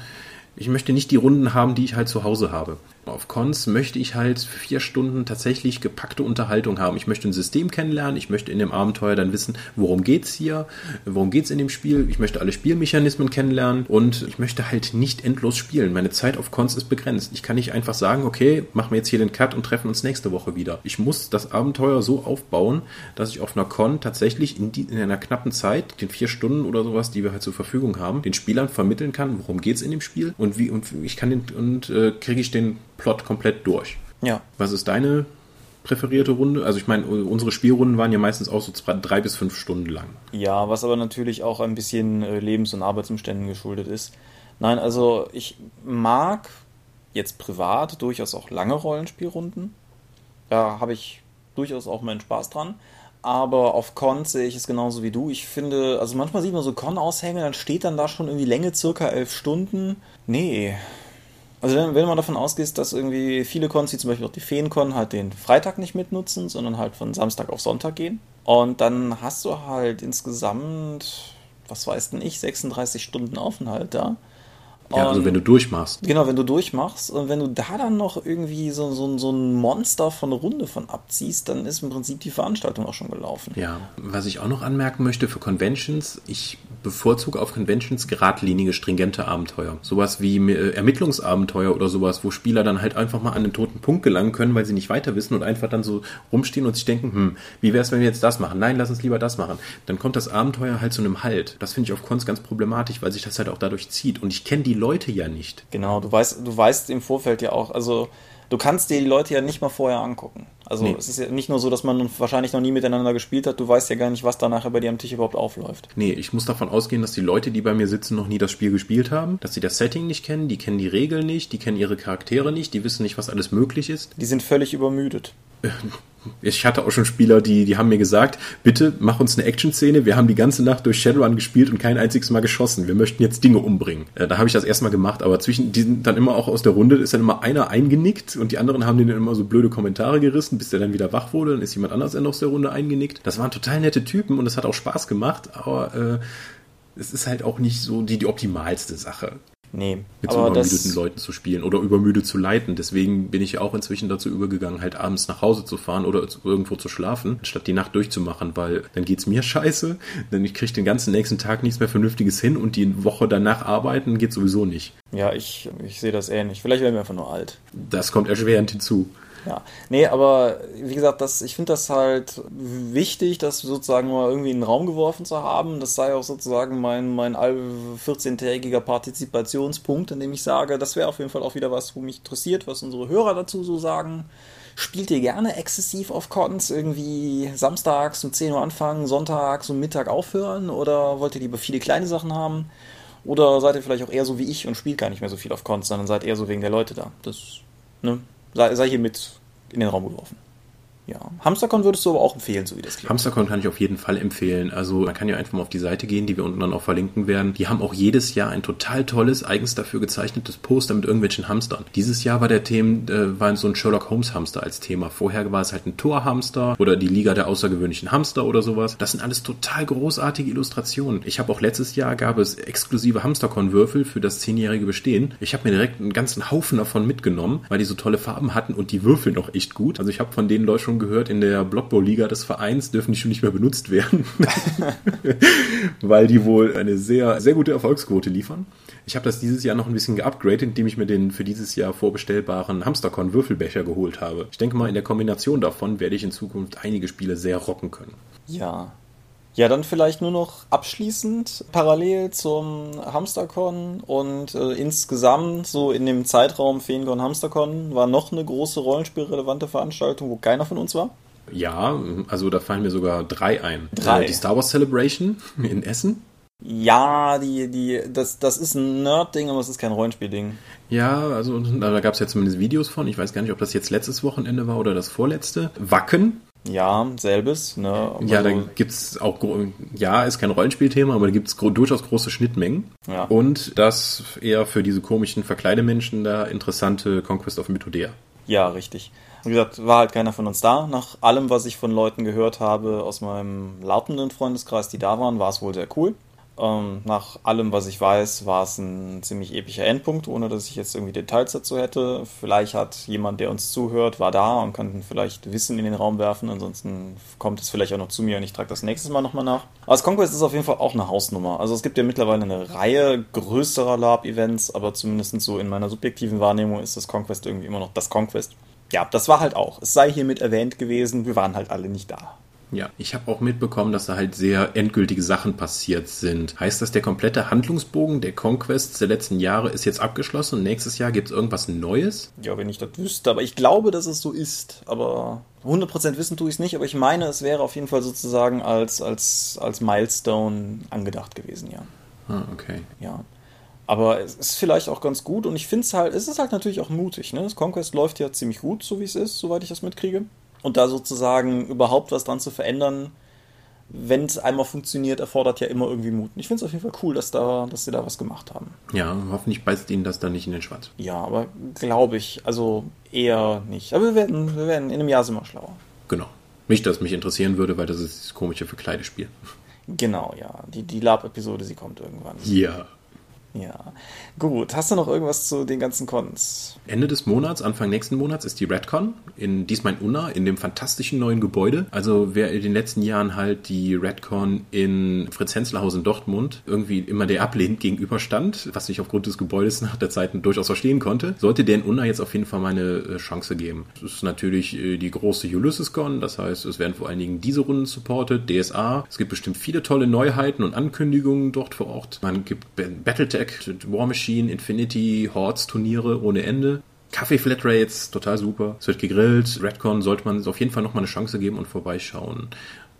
ich möchte nicht die Runden haben, die ich halt zu Hause habe. Auf Cons möchte ich halt vier Stunden tatsächlich gepackte Unterhaltung haben. Ich möchte ein System kennenlernen, ich möchte in dem Abenteuer dann wissen, worum geht's hier, worum geht's in dem Spiel, ich möchte alle Spielmechanismen kennenlernen und ich möchte halt nicht endlos spielen. Meine Zeit auf Cons ist begrenzt. Ich kann nicht einfach sagen, okay, machen wir jetzt hier den Cut und treffen uns nächste Woche wieder. Ich muss das Abenteuer so aufbauen, dass ich auf einer Con tatsächlich in, die, in einer knappen Zeit, den vier Stunden oder sowas, die wir halt zur Verfügung haben, den Spielern vermitteln kann, worum geht's in dem Spiel und wie und ich kann den und äh, kriege ich den Plot komplett durch.
Ja.
Was ist deine präferierte Runde? Also ich meine, unsere Spielrunden waren ja meistens auch so zwei, drei bis fünf Stunden lang.
Ja, was aber natürlich auch ein bisschen äh, Lebens- und Arbeitsumständen geschuldet ist. Nein, also ich mag jetzt privat durchaus auch lange Rollenspielrunden. Da habe ich durchaus auch meinen Spaß dran. Aber auf Cons sehe ich es genauso wie du. Ich finde, also manchmal sieht man so Con-Aushänge, dann steht dann da schon irgendwie Länge circa elf Stunden. Nee, also wenn, wenn man davon ausgeht, dass irgendwie viele Cons, wie zum Beispiel auch die Feencon, halt den Freitag nicht mitnutzen, sondern halt von Samstag auf Sonntag gehen. Und dann hast du halt insgesamt, was weiß denn ich, 36 Stunden Aufenthalt da.
Ja, also wenn du durchmachst.
Genau, wenn du durchmachst und wenn du da dann noch irgendwie so, so, so ein Monster von der Runde von abziehst, dann ist im Prinzip die Veranstaltung auch schon gelaufen.
Ja, was ich auch noch anmerken möchte für Conventions, ich bevorzuge auf Conventions geradlinige, stringente Abenteuer. Sowas wie äh, Ermittlungsabenteuer oder sowas, wo Spieler dann halt einfach mal an den toten Punkt gelangen können, weil sie nicht weiter wissen und einfach dann so rumstehen und sich denken, hm, wie wär's, wenn wir jetzt das machen? Nein, lass uns lieber das machen. Dann kommt das Abenteuer halt zu einem Halt. Das finde ich auf Cons ganz problematisch, weil sich das halt auch dadurch zieht. Und ich kenne die Leute ja nicht.
Genau, du weißt, du weißt im Vorfeld ja auch, also du kannst dir die Leute ja nicht mal vorher angucken. Also
Nee.
es ist ja nicht nur so, dass man wahrscheinlich noch nie miteinander gespielt hat, du weißt ja gar nicht, was da nachher bei dir am Tisch überhaupt aufläuft.
Nee, ich muss davon ausgehen, dass die Leute, die bei mir sitzen, noch nie das Spiel gespielt haben, dass sie das Setting nicht kennen, die kennen die Regeln nicht, die kennen ihre Charaktere nicht, die wissen nicht, was alles möglich ist.
Die sind völlig übermüdet.
Ich hatte auch schon Spieler, die, die haben mir gesagt, bitte mach uns eine Action-Szene, wir haben die ganze Nacht durch Shadowrun gespielt und kein einziges Mal geschossen, wir möchten jetzt Dinge umbringen. Äh, Da habe ich das erstmal gemacht, aber zwischen diesen dann immer auch aus der Runde ist dann immer einer eingenickt und die anderen haben denen immer so blöde Kommentare gerissen, bis der dann wieder wach wurde, dann ist jemand anders dann aus der Runde eingenickt. Das waren total nette Typen und es hat auch Spaß gemacht, aber äh, es ist halt auch nicht so die, die optimalste Sache
Nee,
mit so übermüdeten Leuten zu spielen oder übermüdet zu leiten. Deswegen bin ich ja auch inzwischen dazu übergegangen, halt abends nach Hause zu fahren oder irgendwo zu schlafen, statt die Nacht durchzumachen, weil dann geht's mir scheiße, denn ich kriege den ganzen nächsten Tag nichts mehr Vernünftiges hin und die Woche danach arbeiten geht sowieso nicht.
ja, ich, ich sehe das ähnlich. Vielleicht werden wir einfach nur alt.
Das kommt erschwerend hinzu.
Ja, nee, aber wie gesagt, das, ich finde das halt wichtig, das sozusagen mal irgendwie in den Raum geworfen zu haben. Das sei auch sozusagen mein, mein all- 14-tägiger Partizipationspunkt, in dem ich sage, das wäre auf jeden Fall auch wieder was, wo mich interessiert, was unsere Hörer dazu so sagen. Spielt ihr gerne exzessiv auf Cons? Irgendwie samstags um 10 Uhr anfangen, sonntags um Mittag aufhören? Oder wollt ihr lieber viele kleine Sachen haben? Oder seid ihr vielleicht auch eher so wie ich und spielt gar nicht mehr so viel auf Cons, sondern seid eher so wegen der Leute da? Das, ne? Sei, sei hier mit in den Raum geworfen. Ja. Hamstercon würdest du aber auch empfehlen, so wie das klingt.
Hamstercon kann ich auf jeden Fall empfehlen. Also man kann ja einfach mal auf die Seite gehen, die wir unten dann auch verlinken werden. Die haben auch jedes Jahr ein total tolles, eigens dafür gezeichnetes Poster mit irgendwelchen Hamstern. Dieses Jahr war der Thema, äh, war so ein Sherlock Holmes Hamster als Thema. Vorher war es halt ein Torhamster oder die Liga der außergewöhnlichen Hamster oder sowas. Das sind alles total großartige Illustrationen. Ich habe auch letztes Jahr gab es exklusive Hamstercon-Würfel für das zehnjährige Bestehen. Ich habe mir direkt einen ganzen Haufen davon mitgenommen, weil die so tolle Farben hatten und die Würfel noch echt gut. Also ich habe von den Leuten schon gehört, in der Blood Bowl Liga des Vereins dürfen die schon nicht mehr benutzt werden, weil die wohl eine sehr, sehr gute Erfolgsquote liefern. Ich habe das dieses Jahr noch ein bisschen geupgradet, indem ich mir den für dieses Jahr vorbestellbaren Hamstercon Würfelbecher geholt habe. Ich denke mal, in der Kombination davon werde ich in Zukunft einige Spiele sehr rocken können.
Ja. Ja, dann vielleicht nur noch abschließend parallel zum Hamstercon und äh, insgesamt so in dem Zeitraum Feencon Hamstercon war noch eine große rollenspielrelevante Veranstaltung, wo keiner von uns war.
Ja, also da fallen mir sogar drei ein.
Drei.
Äh, Die Star Wars Celebration in Essen.
Ja, die, die, das, das ist ein Nerd-Ding, aber es ist kein Rollenspiel-Ding.
Ja, also da gab es ja zumindest Videos von. Ich weiß gar nicht, ob das jetzt letztes Wochenende war oder das vorletzte. Wacken.
Ja, selbes, ne?
Ja, da gibt's auch, gro- ja, ist kein Rollenspielthema, aber da gibt's gro durchaus große Schnittmengen.
Ja.
Und das eher für diese komischen Verkleidemenschen da interessante Conquest of Mythodea.
Ja, richtig. Wie gesagt, war halt keiner von uns da. Nach allem, was ich von Leuten gehört habe aus meinem lautenden Freundeskreis, die da waren, war es wohl sehr cool. Ähm, nach allem, was ich weiß, war es ein ziemlich epischer Endpunkt, ohne dass ich jetzt irgendwie Details dazu hätte. Vielleicht hat jemand, der uns zuhört, war da und kann vielleicht Wissen in den Raum werfen. Ansonsten kommt es vielleicht auch noch zu mir und ich trage das nächstes Mal nochmal nach. Aber das Conquest ist auf jeden Fall auch eine Hausnummer. Also es gibt ja mittlerweile eine Reihe größerer LARP-Events, aber zumindest so in meiner subjektiven Wahrnehmung ist das Conquest irgendwie immer noch das Conquest. Ja, das war halt auch. Es sei hiermit erwähnt gewesen, wir waren halt alle nicht da.
Ja, ich habe auch mitbekommen, dass da halt sehr endgültige Sachen passiert sind. Heißt das, der komplette Handlungsbogen der Conquests der letzten Jahre ist jetzt abgeschlossen und nächstes Jahr gibt's irgendwas Neues?
Ja, wenn ich das wüsste, aber ich glaube, dass es so ist. Aber 100% wissen tue ich es nicht, aber ich meine, es wäre auf jeden Fall sozusagen als, als, als Milestone angedacht gewesen, ja.
Ah, okay.
Ja. Aber es ist vielleicht auch ganz gut und ich finde es halt, es ist halt natürlich auch mutig. Ne? Das Conquest läuft ja ziemlich gut, so wie es ist, soweit ich das mitkriege. Und da sozusagen überhaupt was dran zu verändern, wenn es einmal funktioniert, erfordert ja immer irgendwie Mut. Und ich finde es auf jeden Fall cool, dass, da, dass sie da was gemacht haben.
Ja, hoffentlich beißt ihnen das dann nicht in den Schwanz.
Ja, aber glaube ich, also eher nicht. Aber wir werden, wir werden in einem Jahr sind wir schlauer.
Genau. Nicht, dass mich interessieren würde, weil das ist dieses komische Verkleidespiel.
Genau, ja. Die, die Lab-Episode, sie kommt irgendwann.
Ja.
Ja. Gut, hast du noch irgendwas zu den ganzen Cons?
Ende des Monats, Anfang nächsten Monats ist die Redcon, in, diesmal in Unna, in dem fantastischen neuen Gebäude. Also wer in den letzten Jahren halt die Redcon in Fritz-Henslerhaus in Dortmund irgendwie immer der ablehnend gegenüberstand, was ich aufgrund des Gebäudes nach der Zeit durchaus verstehen konnte, sollte der in Unna jetzt auf jeden Fall mal eine äh, Chance geben. Es ist natürlich äh, die große Ulysses-Con, das heißt, es werden vor allen Dingen diese Runden supported, DSA. Es gibt bestimmt viele tolle Neuheiten und Ankündigungen dort vor Ort. Man gibt Battletech, War Machine, Infinity, Hordes Turniere ohne Ende. Kaffee Flatrates, total super. Es wird gegrillt. Redcon sollte man auf jeden Fall nochmal eine Chance geben und vorbeischauen.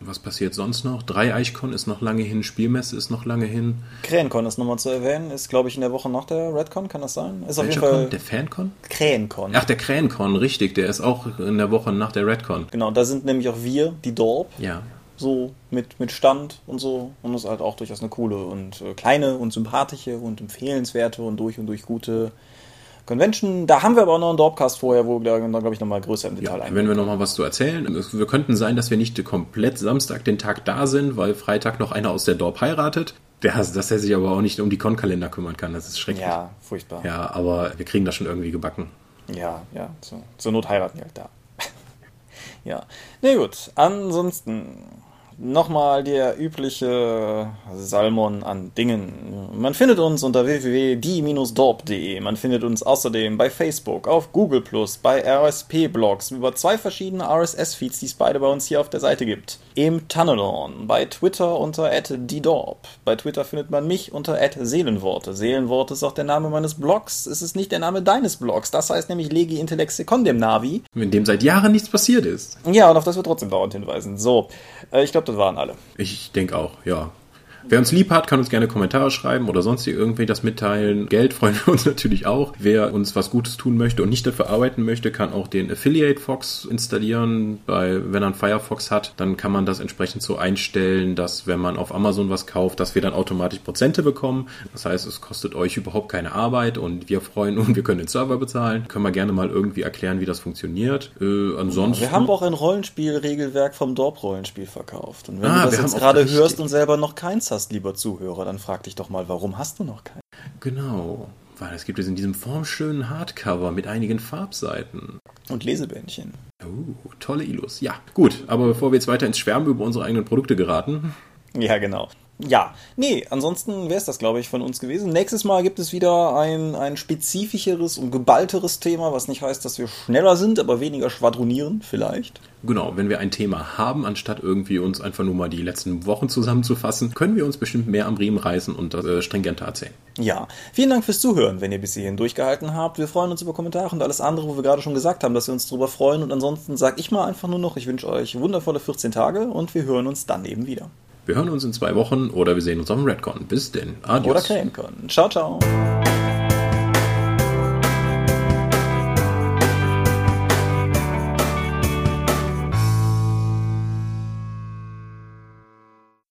Was passiert sonst noch? Drei Eichcon ist noch lange hin, Spielmesse ist noch lange hin.
Krähencon ist nochmal zu erwähnen, ist glaube ich in der Woche nach der Redcon, kann das sein? Ist
auf jeden Fall Con? Der Fancon?
Krähencon.
Ach, der Krähencon, richtig, der ist auch in der Woche nach der Redcon.
Genau, da sind nämlich auch wir, die Dorp.
Ja.
So mit, mit Stand und so. Und das ist halt auch durchaus eine coole und äh, kleine und sympathische und empfehlenswerte und durch und durch gute Convention. Da haben wir aber auch noch einen Dorpcast vorher, wo wir dann, glaube ich, nochmal größer im Detail
ja, eingehen. Wenn wir nochmal was zu erzählen. Wir könnten sein, dass wir nicht komplett Samstag den Tag da sind, weil Freitag noch einer aus der Dorp heiratet. Der, dass er sich aber auch nicht um die Con-Kalender kümmern kann. Das ist schrecklich.
Ja, furchtbar.
Ja, aber wir kriegen das schon irgendwie gebacken.
Ja, ja. So, zur Not heiraten wir halt da. ja. Na nee, gut. Ansonsten nochmal der übliche Salmon an Dingen. Man findet uns unter www.die-dorp.de. Man findet uns außerdem bei Facebook, auf Google+, bei RSP-Blogs, über zwei verschiedene RSS-Feeds, die es beide bei uns hier auf der Seite gibt. Im Tunnelon, bei Twitter unter @die_dorp. Bei Twitter findet man mich unter @seelenworte. Seelenworte ist auch der Name meines Blogs. Es ist nicht der Name deines Blogs. Das heißt nämlich Legi Intellexe Condem Navi.
In dem seit Jahren nichts passiert ist.
Ja, und auf das wir trotzdem dauernd hinweisen. So, äh, ich glaube, waren alle.
Ich denke auch, ja. Wer uns lieb hat, kann uns gerne Kommentare schreiben oder sonst irgendwie das mitteilen. Geld freuen wir uns natürlich auch. Wer uns was Gutes tun möchte und nicht dafür arbeiten möchte, kann auch den Affiliate Fox installieren. Bei, wenn er einen Firefox hat, dann kann man das entsprechend so einstellen, dass wenn man auf Amazon was kauft, dass wir dann automatisch Prozente bekommen. Das heißt, es kostet euch überhaupt keine Arbeit und wir freuen uns, wir können den Server bezahlen. Können wir gerne mal irgendwie erklären, wie das funktioniert. Äh, ansonsten.
Wir haben auch ein Rollenspielregelwerk vom Dorp-Rollenspiel verkauft. Und wenn ah, du das jetzt gerade hörst und selber noch keins hast, hast, lieber Zuhörer, dann frag dich doch mal, warum hast du noch keinen?
Genau, weil es gibt es in diesem formschönen Hardcover mit einigen Farbseiten.
Und Lesebändchen.
Oh, tolle Illus. Ja, gut, aber bevor wir jetzt weiter ins Schwärmen über unsere eigenen Produkte geraten.
Ja, genau. Ja, nee, ansonsten wäre es das, glaube ich, von uns gewesen. Nächstes Mal gibt es wieder ein, ein spezifischeres und geballteres Thema, was nicht heißt, dass wir schneller sind, aber weniger schwadronieren, vielleicht.
Genau, wenn wir ein Thema haben, anstatt irgendwie uns einfach nur mal die letzten Wochen zusammenzufassen, können wir uns bestimmt mehr am Riemen reißen und das äh, stringenter erzählen.
Ja, vielen Dank fürs Zuhören, wenn ihr bis hierhin durchgehalten habt. Wir freuen uns über Kommentare und alles andere, wo wir gerade schon gesagt haben, dass wir uns darüber freuen. Und ansonsten sage ich mal einfach nur noch, ich wünsche euch wundervolle 14 Tage und wir hören uns dann eben wieder.
Wir hören uns in zwei Wochen oder wir sehen uns auf dem Redcon. Bis denn.
Adios. Oder Krähencon. Ciao, ciao.